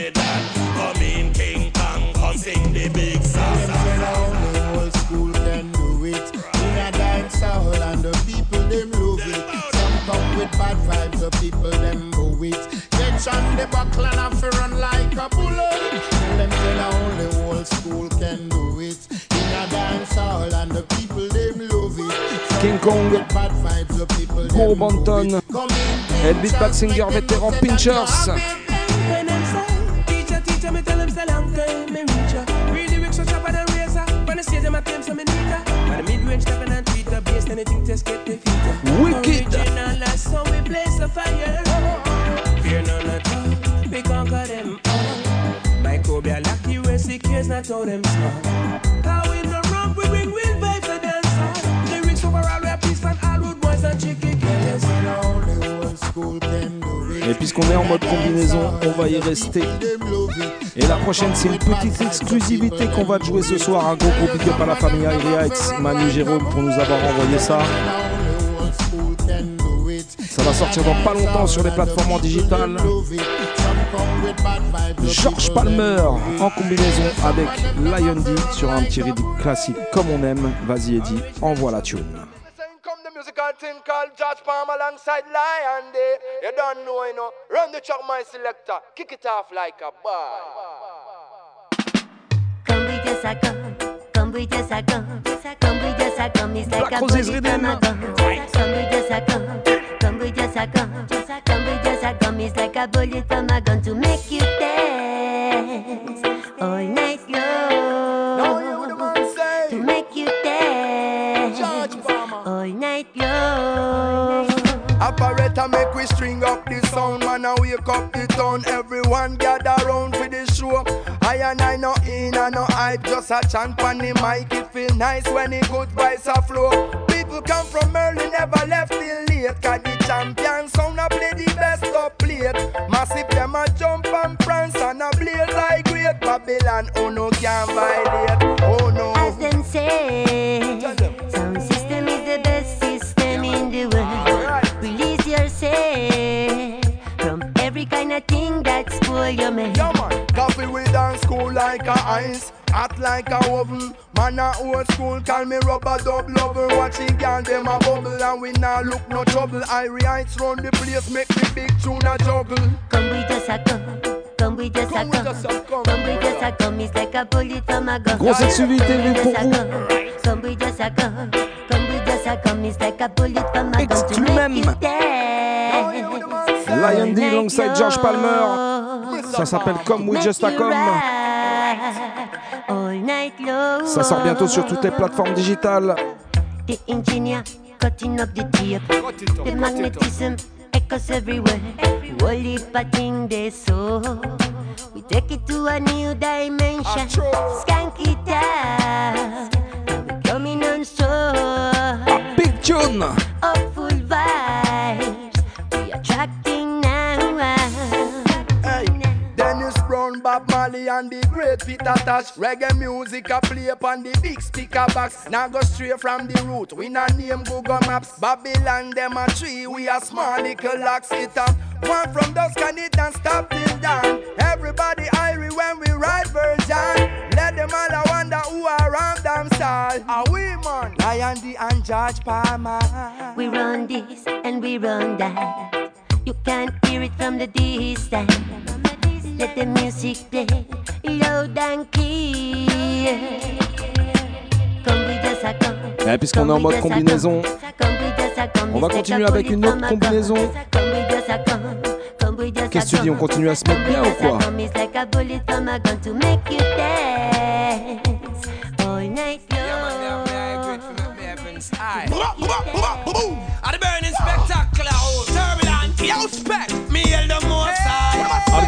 the dan. Come in King Kong, come sing the big song. Them say the only old school can do it. In a dance hall and the people them love it. Some come with bad vibes, the people them boo it. Get on the buckle and have to run like a bullet. Tell them say the only old school can do it. In a dance hall and the people them love it. King Kong, with bad vibes, the people Bourreau them boo Bonton it. Come in, et le beatback singer vétéran Pinchers. I came some Anita. But the mid-range stepping and tweeter, based anything just get the feet. Wicked. Original, so we blaze the fire. Fear none at all, we conquer them all. Microbial lucky, we're secures, not how them small. How in the rump, we bring real vibes to dance. Lyrics overall, we peace and all rude boys and chicken killers. Only one school can do puisqu'on est en mode combinaison, on va y rester. Et la prochaine, c'est une petite exclusivité qu'on va te jouer ce soir. Un gros gros big up à la famille X, Manu Jérôme pour nous avoir envoyé ça. Ça va sortir dans pas longtemps sur les plateformes en digital. George Palmer en combinaison avec Lion D sur un petit rythme classique comme on aime. Vas-y Eddie, envoie la tune. Musical thing called George Palm alongside Lion Day. You don't know, you know. Run the truck, my selector. Kick it off like a boy. Come with us, I come. Come with us, I come. Come with us, I come. It's like Black a Roses bullet Rhythm. from a gun. Come with us, I come. Come with us, I come. Come with us, I come. It's like a bullet from a gun to make you dance all night long. Operator make we string up the sound. Man I wake up the town. Everyone gather round for the show. I and I no in and no hype Just a chant on the mic. It feel nice when the good vibes a flow. People come from early never left till late. Cause the champion sound a play the best up plate. Massive them a jump and prance And a blaze like great Babylon. Oh no can violate that spoil. Yeah, man. Coffee we dance cool like a ice, hot like a oven. Man a old school, call me rubber dub lover. Watching girl them a bubble and we nah look no trouble. Irie heights round the place, make the big tune a juggle. Come with us, I come. Come with us, I come. Come with us, I come. It's like a bullet from a gun. Grosse exclusivité Come with pour us, vous. come. Come with us, I come. Come with us, I come. It's like a bullet from a gun to Exclu make même. Lion D alongside George Palmer. Ça s'appelle Come We Just A Come. Ça sort bientôt sur toutes les plateformes digitales. The engineer cutting up the tape. The magnetism echoes everywhere. Of thing they so. We take it to a new dimension. Skank it out. Coming on strong. Big tune. Up Bob Marley, and the great Peter Tosh. Reggae music a play upon the big speaker box. Now go straight from the root. We not name Google Maps. Babylon, them a tree. We a small little locks. It up. One from dusk and it and stop till dawn. Everybody irie when we ride version. Let them all a wonder who are around them style. Are we man? Lion and George Palmer. We run this and we run that. You can't hear it from the distance. Let the music play loud and clear. Come with us, I come. Ouais, puisqu'on est en mode combinaison, on va continuer avec une autre combinaison. Qu'est-ce que tu dis, on continue à se mettre bien ou quoi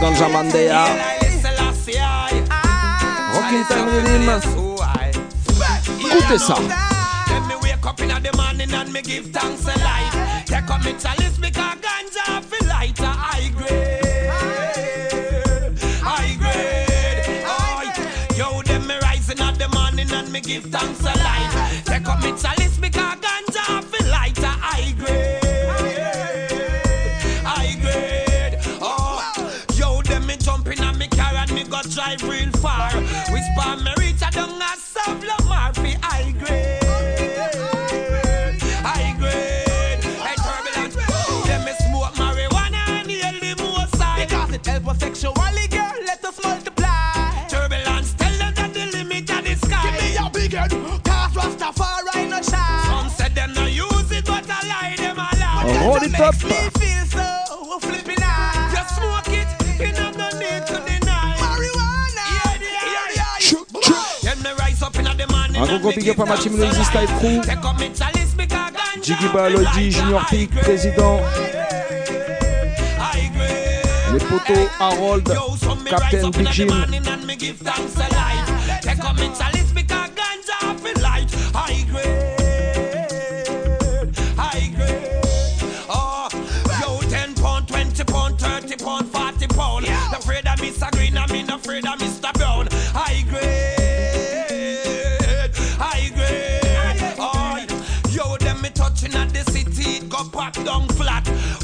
Ganja Mandea. Haile I. Rockin' Time Rhythm. Écoutez ça. Let me wake up in the morning and me give thanks a life. Take up me chalice because ganja feel lighter. High grade, high grade. Oh, yo, them me rising at the morning and me give thanks a life. Take up me chalice in the morning Un gros gros big up à ma team le Easy Style Crew. Up Jiggy Baloidi, Junior Peak, président. Les potos, Harold, Captain Big Jim.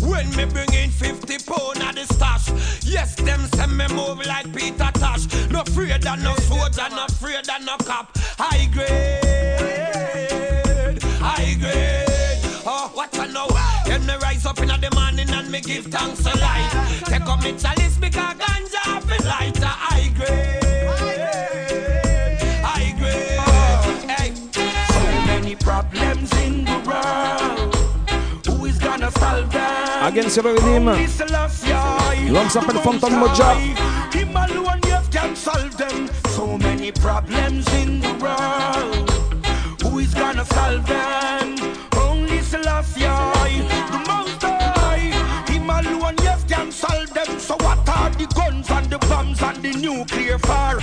When me bring in 50 pound of the stash. Yes, them send me move like Peter Tosh. No afraid of no soldier, no afraid of no cop. High grade, high grade. Oh, what I know. Then me rise up in the morning and me give thanks a light. Take up me chalice because ganja fi lighter. High grade, them? Again sur le rythme. Only Selassie. L'homme s'appelle Moja. Him alone yes can solve them. So many problems in the world. Who is gonna solve them? Only Selassie, the Most High. Him alone yes can solve them. So what are the guns and the bombs and the nuclear fire?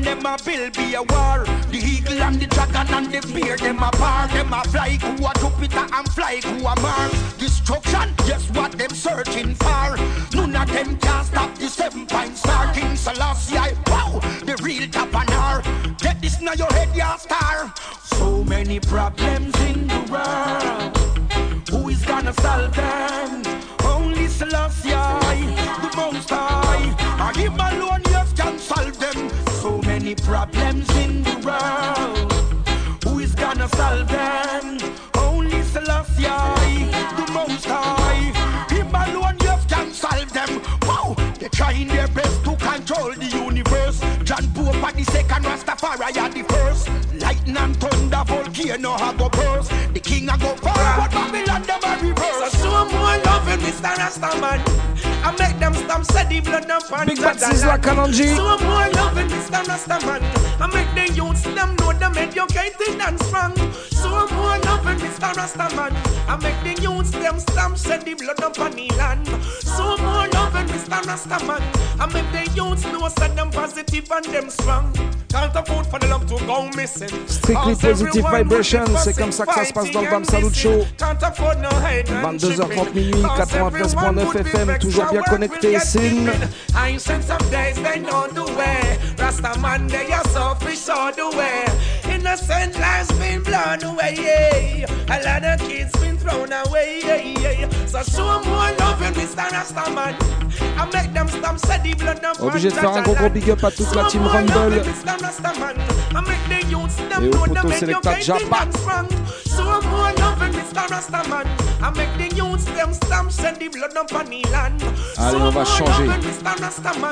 Future them a will be a war. The eagle and the dragon and the bear, them a par. Them a fly who a Jupiter and fly who a Mars. Destruction, yes, what them searching for. None of them can stop the seven point star. King Selassie, wow, the real tapanar. Get this now your head, ya star. So many problems in the world. Who is gonna solve them? Rastafari the first. Lightning and thunder, volcano a go burst. The king I go forward, Babylon loving, Mr. Rastaman. I make them stamp steady blood and pan. Big Bad Sizzla Kanonji. So more loving, Mr. Rastaman. I make the youths them know them educated and strong. So more loving, Mr. Rastaman. I make the youths them stamp steady blood and pan the land. So more loving, Mr. Rastaman. I make the youths know set them positive and them strong. Can't afford for the love to go missing. Strictly Positive Vibration, c'est comme ça que ça se passe dans le Bam Salut Show. 22h30 minuit, 93.9 FM, toujours bien connecté, Sin. The the. Innocent lives been blown away. Yeah. A lot of kids been thrown away. Yeah, yeah. So show more love in Mr. Rasta man. I make them stop steady blood and Obligé de faire un gros gros big up à toute la team Rumble et au poteau Selecta Japa. So more love in Mr. Rastaman. I make the youths them stamp send the blood up on the land. Allez, on va changer.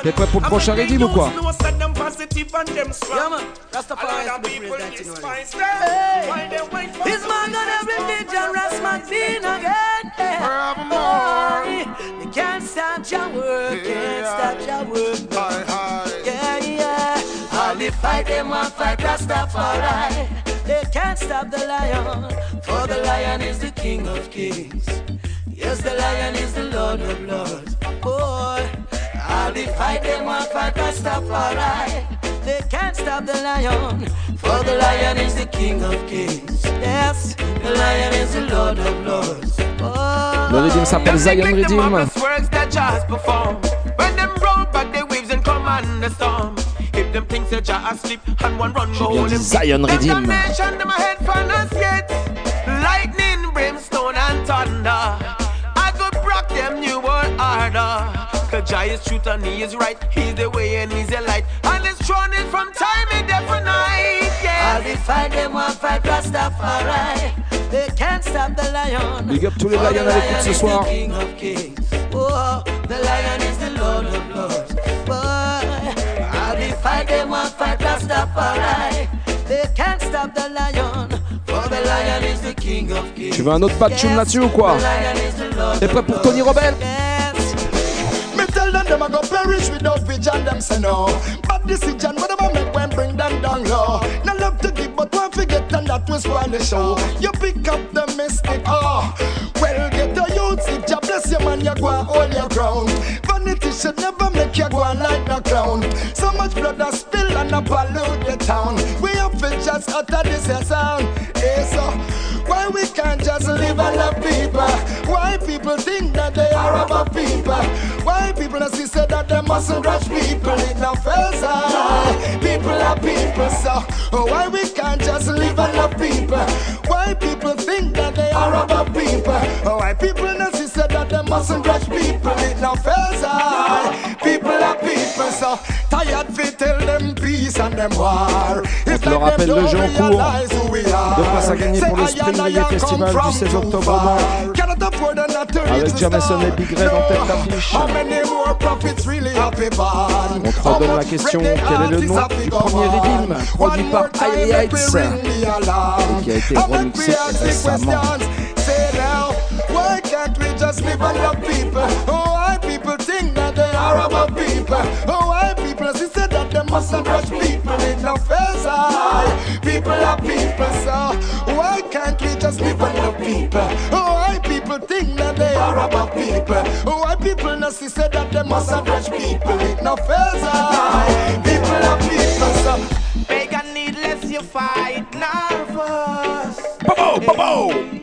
T'es prêt pour le prochain rythme ou quoi Yeah, man. Rastafari is the people despise them. Why they This man gonna religion, Rasmatin again. Forevermore. They can't stop your work, can't stop your work. Yeah, yeah. All the fight them want fight Rastafari. They can't stop the lion, for the lion is the king of kings. Yes, the lion is the lord of lords. Boy, all the fight them want fight Rastafari. They can't stop the lion, for the lion is the king of kings. Yes, the lion is the lord of lords. Oh, Le rythme s'appelle Zion Rhythm. marvelous works that Jah perform. When them roll back the waves and come on the storm. If them things that Jah asleep and one run J'ai go bien hold dit him. Zion Them Rhythm. damnation, them a head for us yet. Lightning, brimstone and thunder. I could rock them new world order. Cause Jah is truth and he is right. He's the way and he's the light. And his throne is from time and day for night. All Yeah. the fight them want fight Rastafari. They can't stop the lion. Big up tous les the Lions à l'écoute lion ce is soir. the king of kings. Oh, the lion is the lord of lords. Boy, all the fight them want fight Rastafari. They can't stop the lion. For the lion is the king of kings. Tu veux un autre bad tune là-dessus ou quoi T'es prêt pour Tony Rebel Yes. Me tell them them a go perish without vision, them say no. Bad decision, whatever make when bring them down low? No love to give, but one forget and that was spoil the show. You pick up the mistake, oh. Well, get the youth, if you bless your man, you go and hold your ground. Should never make you go and like no clown. So much blood has spilled and I pollute the town. We have to just utter this sound. Hey, so why we can't just live and love people? Why people think that they are above people? Why people see say that they mustn't rush people? It no fair side. People are people, so oh, why we can't just live and love people? Why people think that they are above people? Oh, why people not see say mustn't judge people, it no. People are people, so tired tell them peace and them war. Le jeu en cours de à gagner pour le Spring Reggae Festival du 16 octobre Mans. Avec Jamison et Big Red en tête d'affiche. On te redonne la question quel est le nom du premier produit par I Heights et qui a été remixé récemment. Say now, why can't we just live and love people? Oh, why people think that they are our people? Oh, why people insist that they mustn't judge people in no fair side? People are people, so why can't we just live and love people? Oh, why people think that they are our people? Oh, why people insist that they mustn't judge people in no fair side? People are people, so Beg and needless you fight nervous. Bobo, bobo. Rastafari live it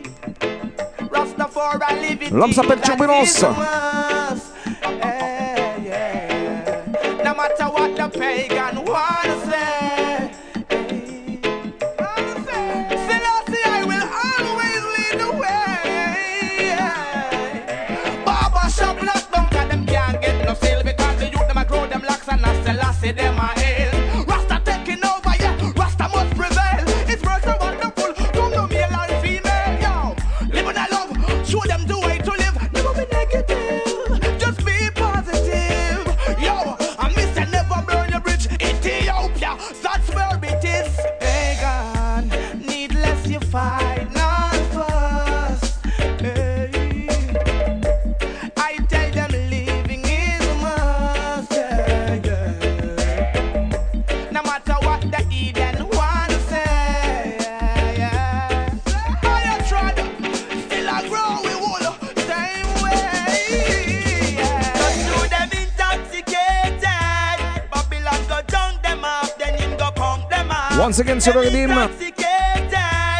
L'homme s'appelle Turbulence.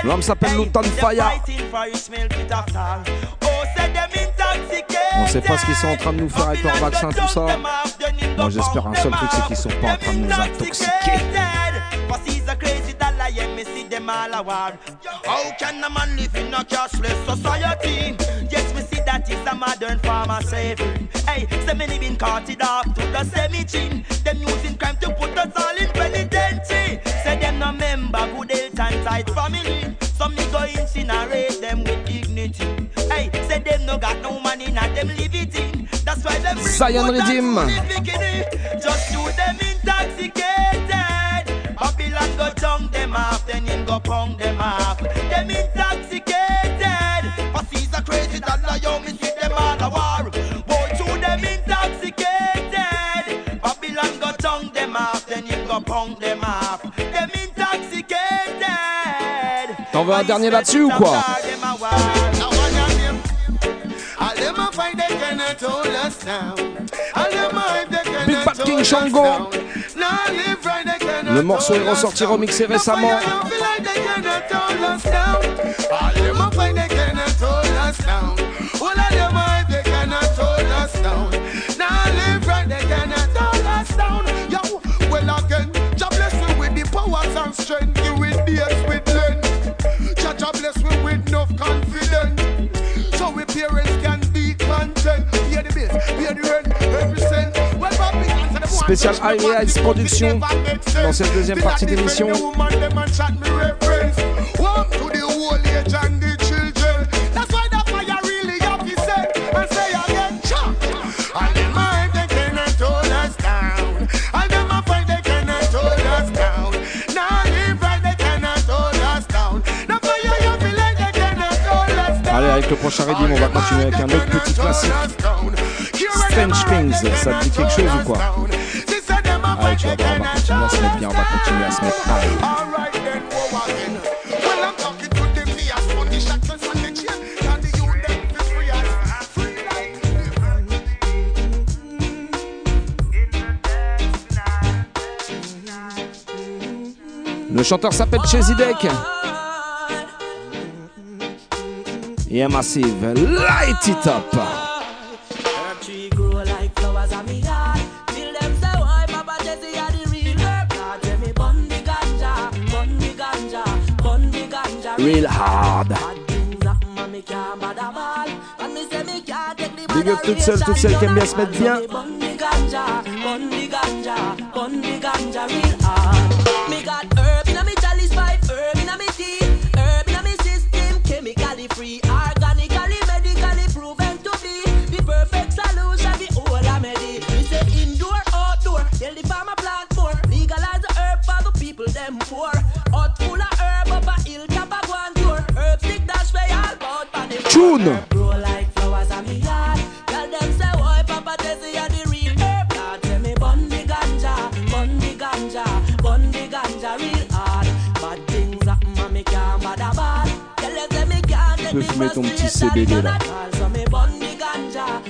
L'homme s'appelle them intoxicated. On sait pas ce qu'ils sont en train de nous faire avec leur vaccin, tout ça. Moi j'espère un seul truc, c'est qu'ils sont pas en train de nous intoxiquer. Yes, we see that is a modern form of slavery. Hey, so many been it up to the. Incinerate them with dignity. Hey, say them no got no money, not them live it in. That's why them Zion Redeem. food in bikini. Just do them intoxicated. Babylon go tongue them off, then him go pound them off. Veux un dernier là-dessus ou quoi? Big Bad King Shango. Le morceau est ressorti remixé récemment. You feel like they cannot hold us down. Allez, avec le prochain Redeem, on va continuer avec un autre petit classique. Strange Things, ça dit quelque chose ou quoi? Allez, tu vas voir, on va continuer à se mettre bien, on va continuer à se mettre high. Alright then, go again. Well, I'm talking to them, toutes celles, toutes celles qui aiment bien se mettre bien.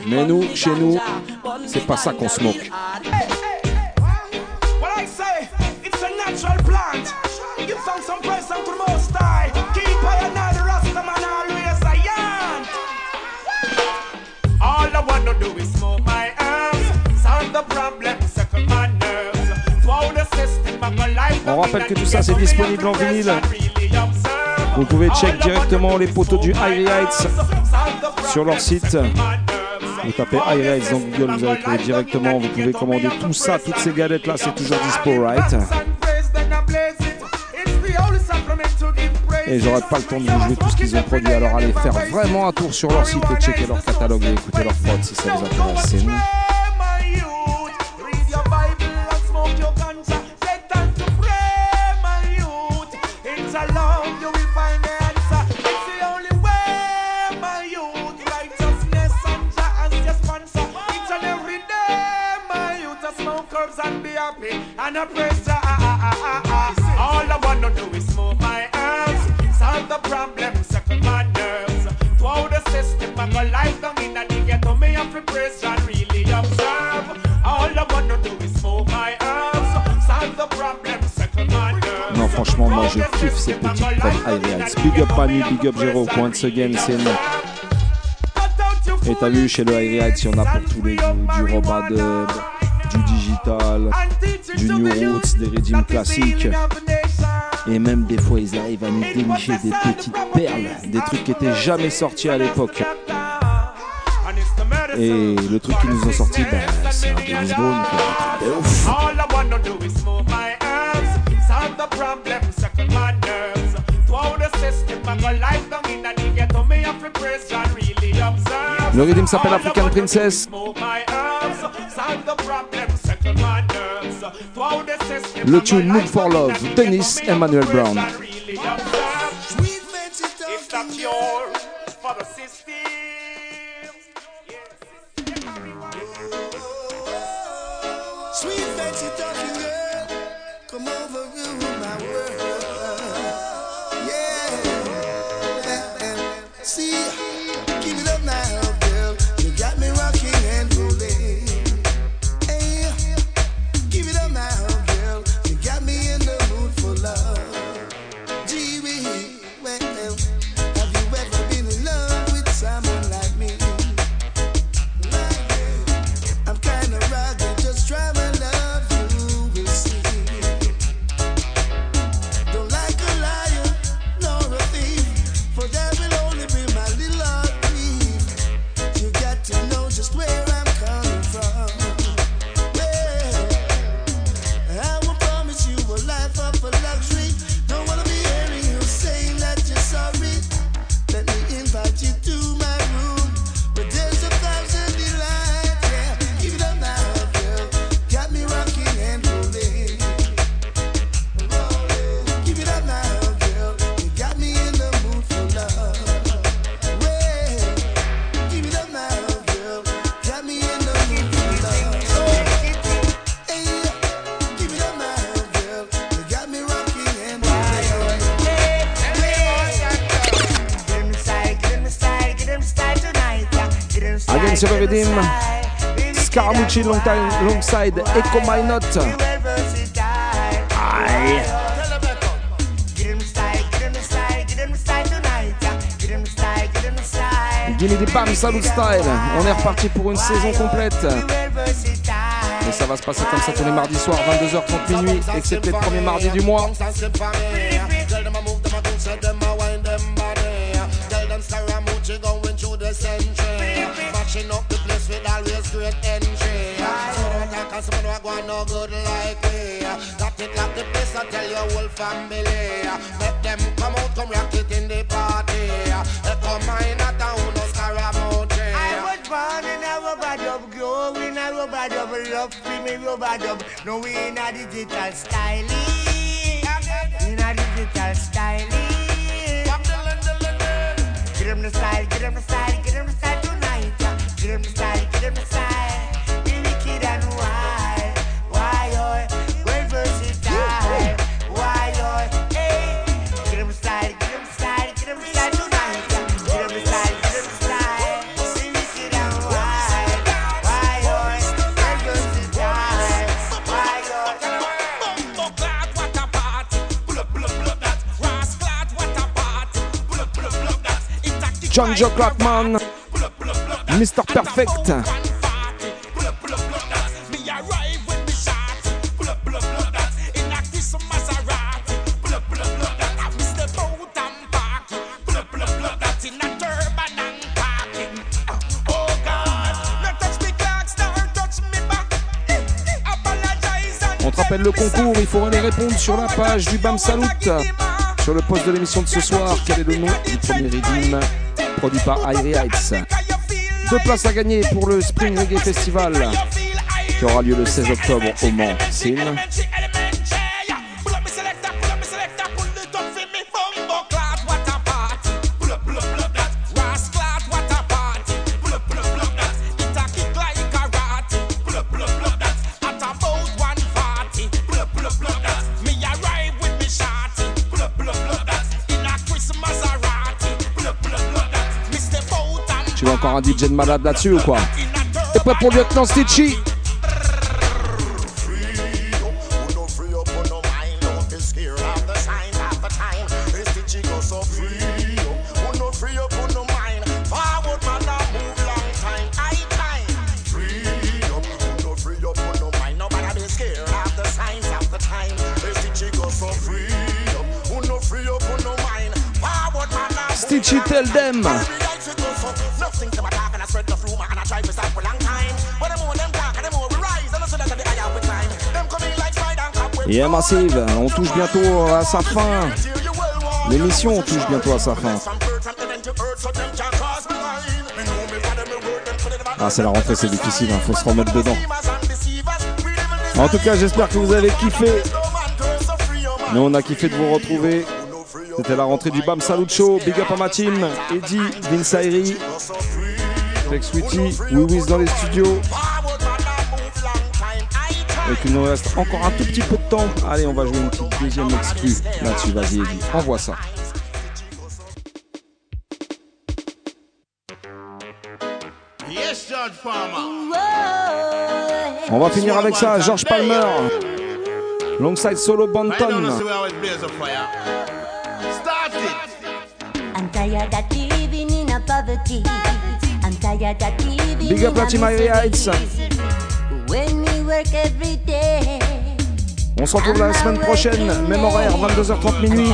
Mais nous, chez nous, c'est pas ça qu'on smoke. Life. On rappelle que tout ça c'est disponible en vinyle. Vous pouvez check directement les poteaux du High Heights sur leur site. Vous tapez High Heights dans Google, vous allez trouver directement. Vous pouvez commander tout ça, toutes ces galettes là, c'est toujours dispo, right? Et j'aurai pas le temps de vous jouer tout ce qu'ils ont produit. Alors allez faire vraiment un tour sur leur site et checker leur catalogue et écouter leur prod si ça vous intéresse. C'est nous. All I wanna do is smoke my. Solve the problem, my nerves. The system, I go life down in the ghetto. Me have to praise Jah, really observe. All I wanna do is smoke my. Solve the problem, settle my nerves. Non, franchement, moi je kiffe ces petites prods. Big up big up Jero, once again, c'est. Et t'as vu, chez le High y en a pour tous les goûts. Du Dub, du digital, du New Roots, des rythmes classiques. Et même des fois, ils arrivent à nous dénicher des petites perles, des trucs qui étaient jamais sortis à l'époque. Et le truc qu'ils nous ont sorti, ben, c'est un Dennis Brown, quoi, un truc de ouf. All I wanna do is Le tune Mood for Love, Dennis Emmanuel Brown. Long time, alongside Echo My Note. Aïe. Gimme des Bam Salut Style. On est reparti pour une saison complète. Et ça va se passer comme ça tous les mardis soirs, 22h30 minuit, excepté le premier mardi du mois. No good like me. Got it like the place, I tell your whole family. Make them come out, come rock it in the party. Echo mine at town, no scaramucci. I was born in a rubber dub, grow in a rubber dub, love free me rubber dub. No, we in a digital styling. In a digital styling. Get them the style, get them the style, get them the style tonight. Get them the style, get them the style. John Joe Mr. Perfect. On te rappelle le concours, il faut aller répondre sur la page du BAM Salut. Sur le poste de l'émission de ce soir, quel est le nom du premier redeem produit par Irie Heights Deux places à gagner pour le Spring Reggae Festival qui aura lieu le 16 octobre au Mans. Encore un DJ de malade là-dessus ou quoi T'es prêt pour lieutenant Stitchy. Stitchy tell them with Yeah Massive, on touche bientôt à sa fin. L'émission touche bientôt à sa fin. Ah c'est la rentrée, c'est difficile, hein, faut se remettre dedans. En tout cas, j'espère que vous avez kiffé. Nous on a kiffé de vous retrouver. C'était la rentrée du BAM Salut Show. Big up à ma team. Eddie, Vince Ayri, Flex Sweetie, Wiz dans les studios. Et qu'il nous reste encore un tout petit peu de temps. Allez, on va jouer une petite deuxième exclue là-dessus. Vas-y, Eddie, envoie ça. Yes, George Farmer. On va finir avec ça, George Palmer. Longside Solo Banton. Big up la team Heights. On se retrouve la semaine prochaine, même horaire, 22h30 minuit.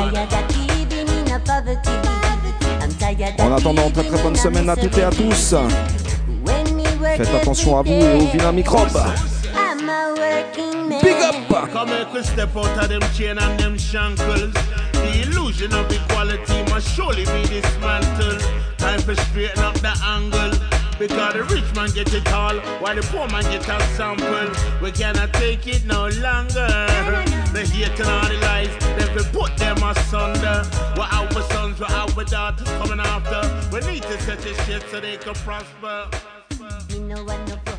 En attendant, très très bonne semaine à toutes et à tous. Faites attention à vous every et aux day. vilains microbes. Big up! Come make we step out of them chain and them shankles. The illusion of equality must surely be dismantled. Time for straighten up the angle. Because the rich man get it all, while the poor man get a sample. We cannot take it no longer. The hate and all the lies, they will put them asunder. We're our sons, we're our daughters coming after. We need to set this shit so they can prosper. Want no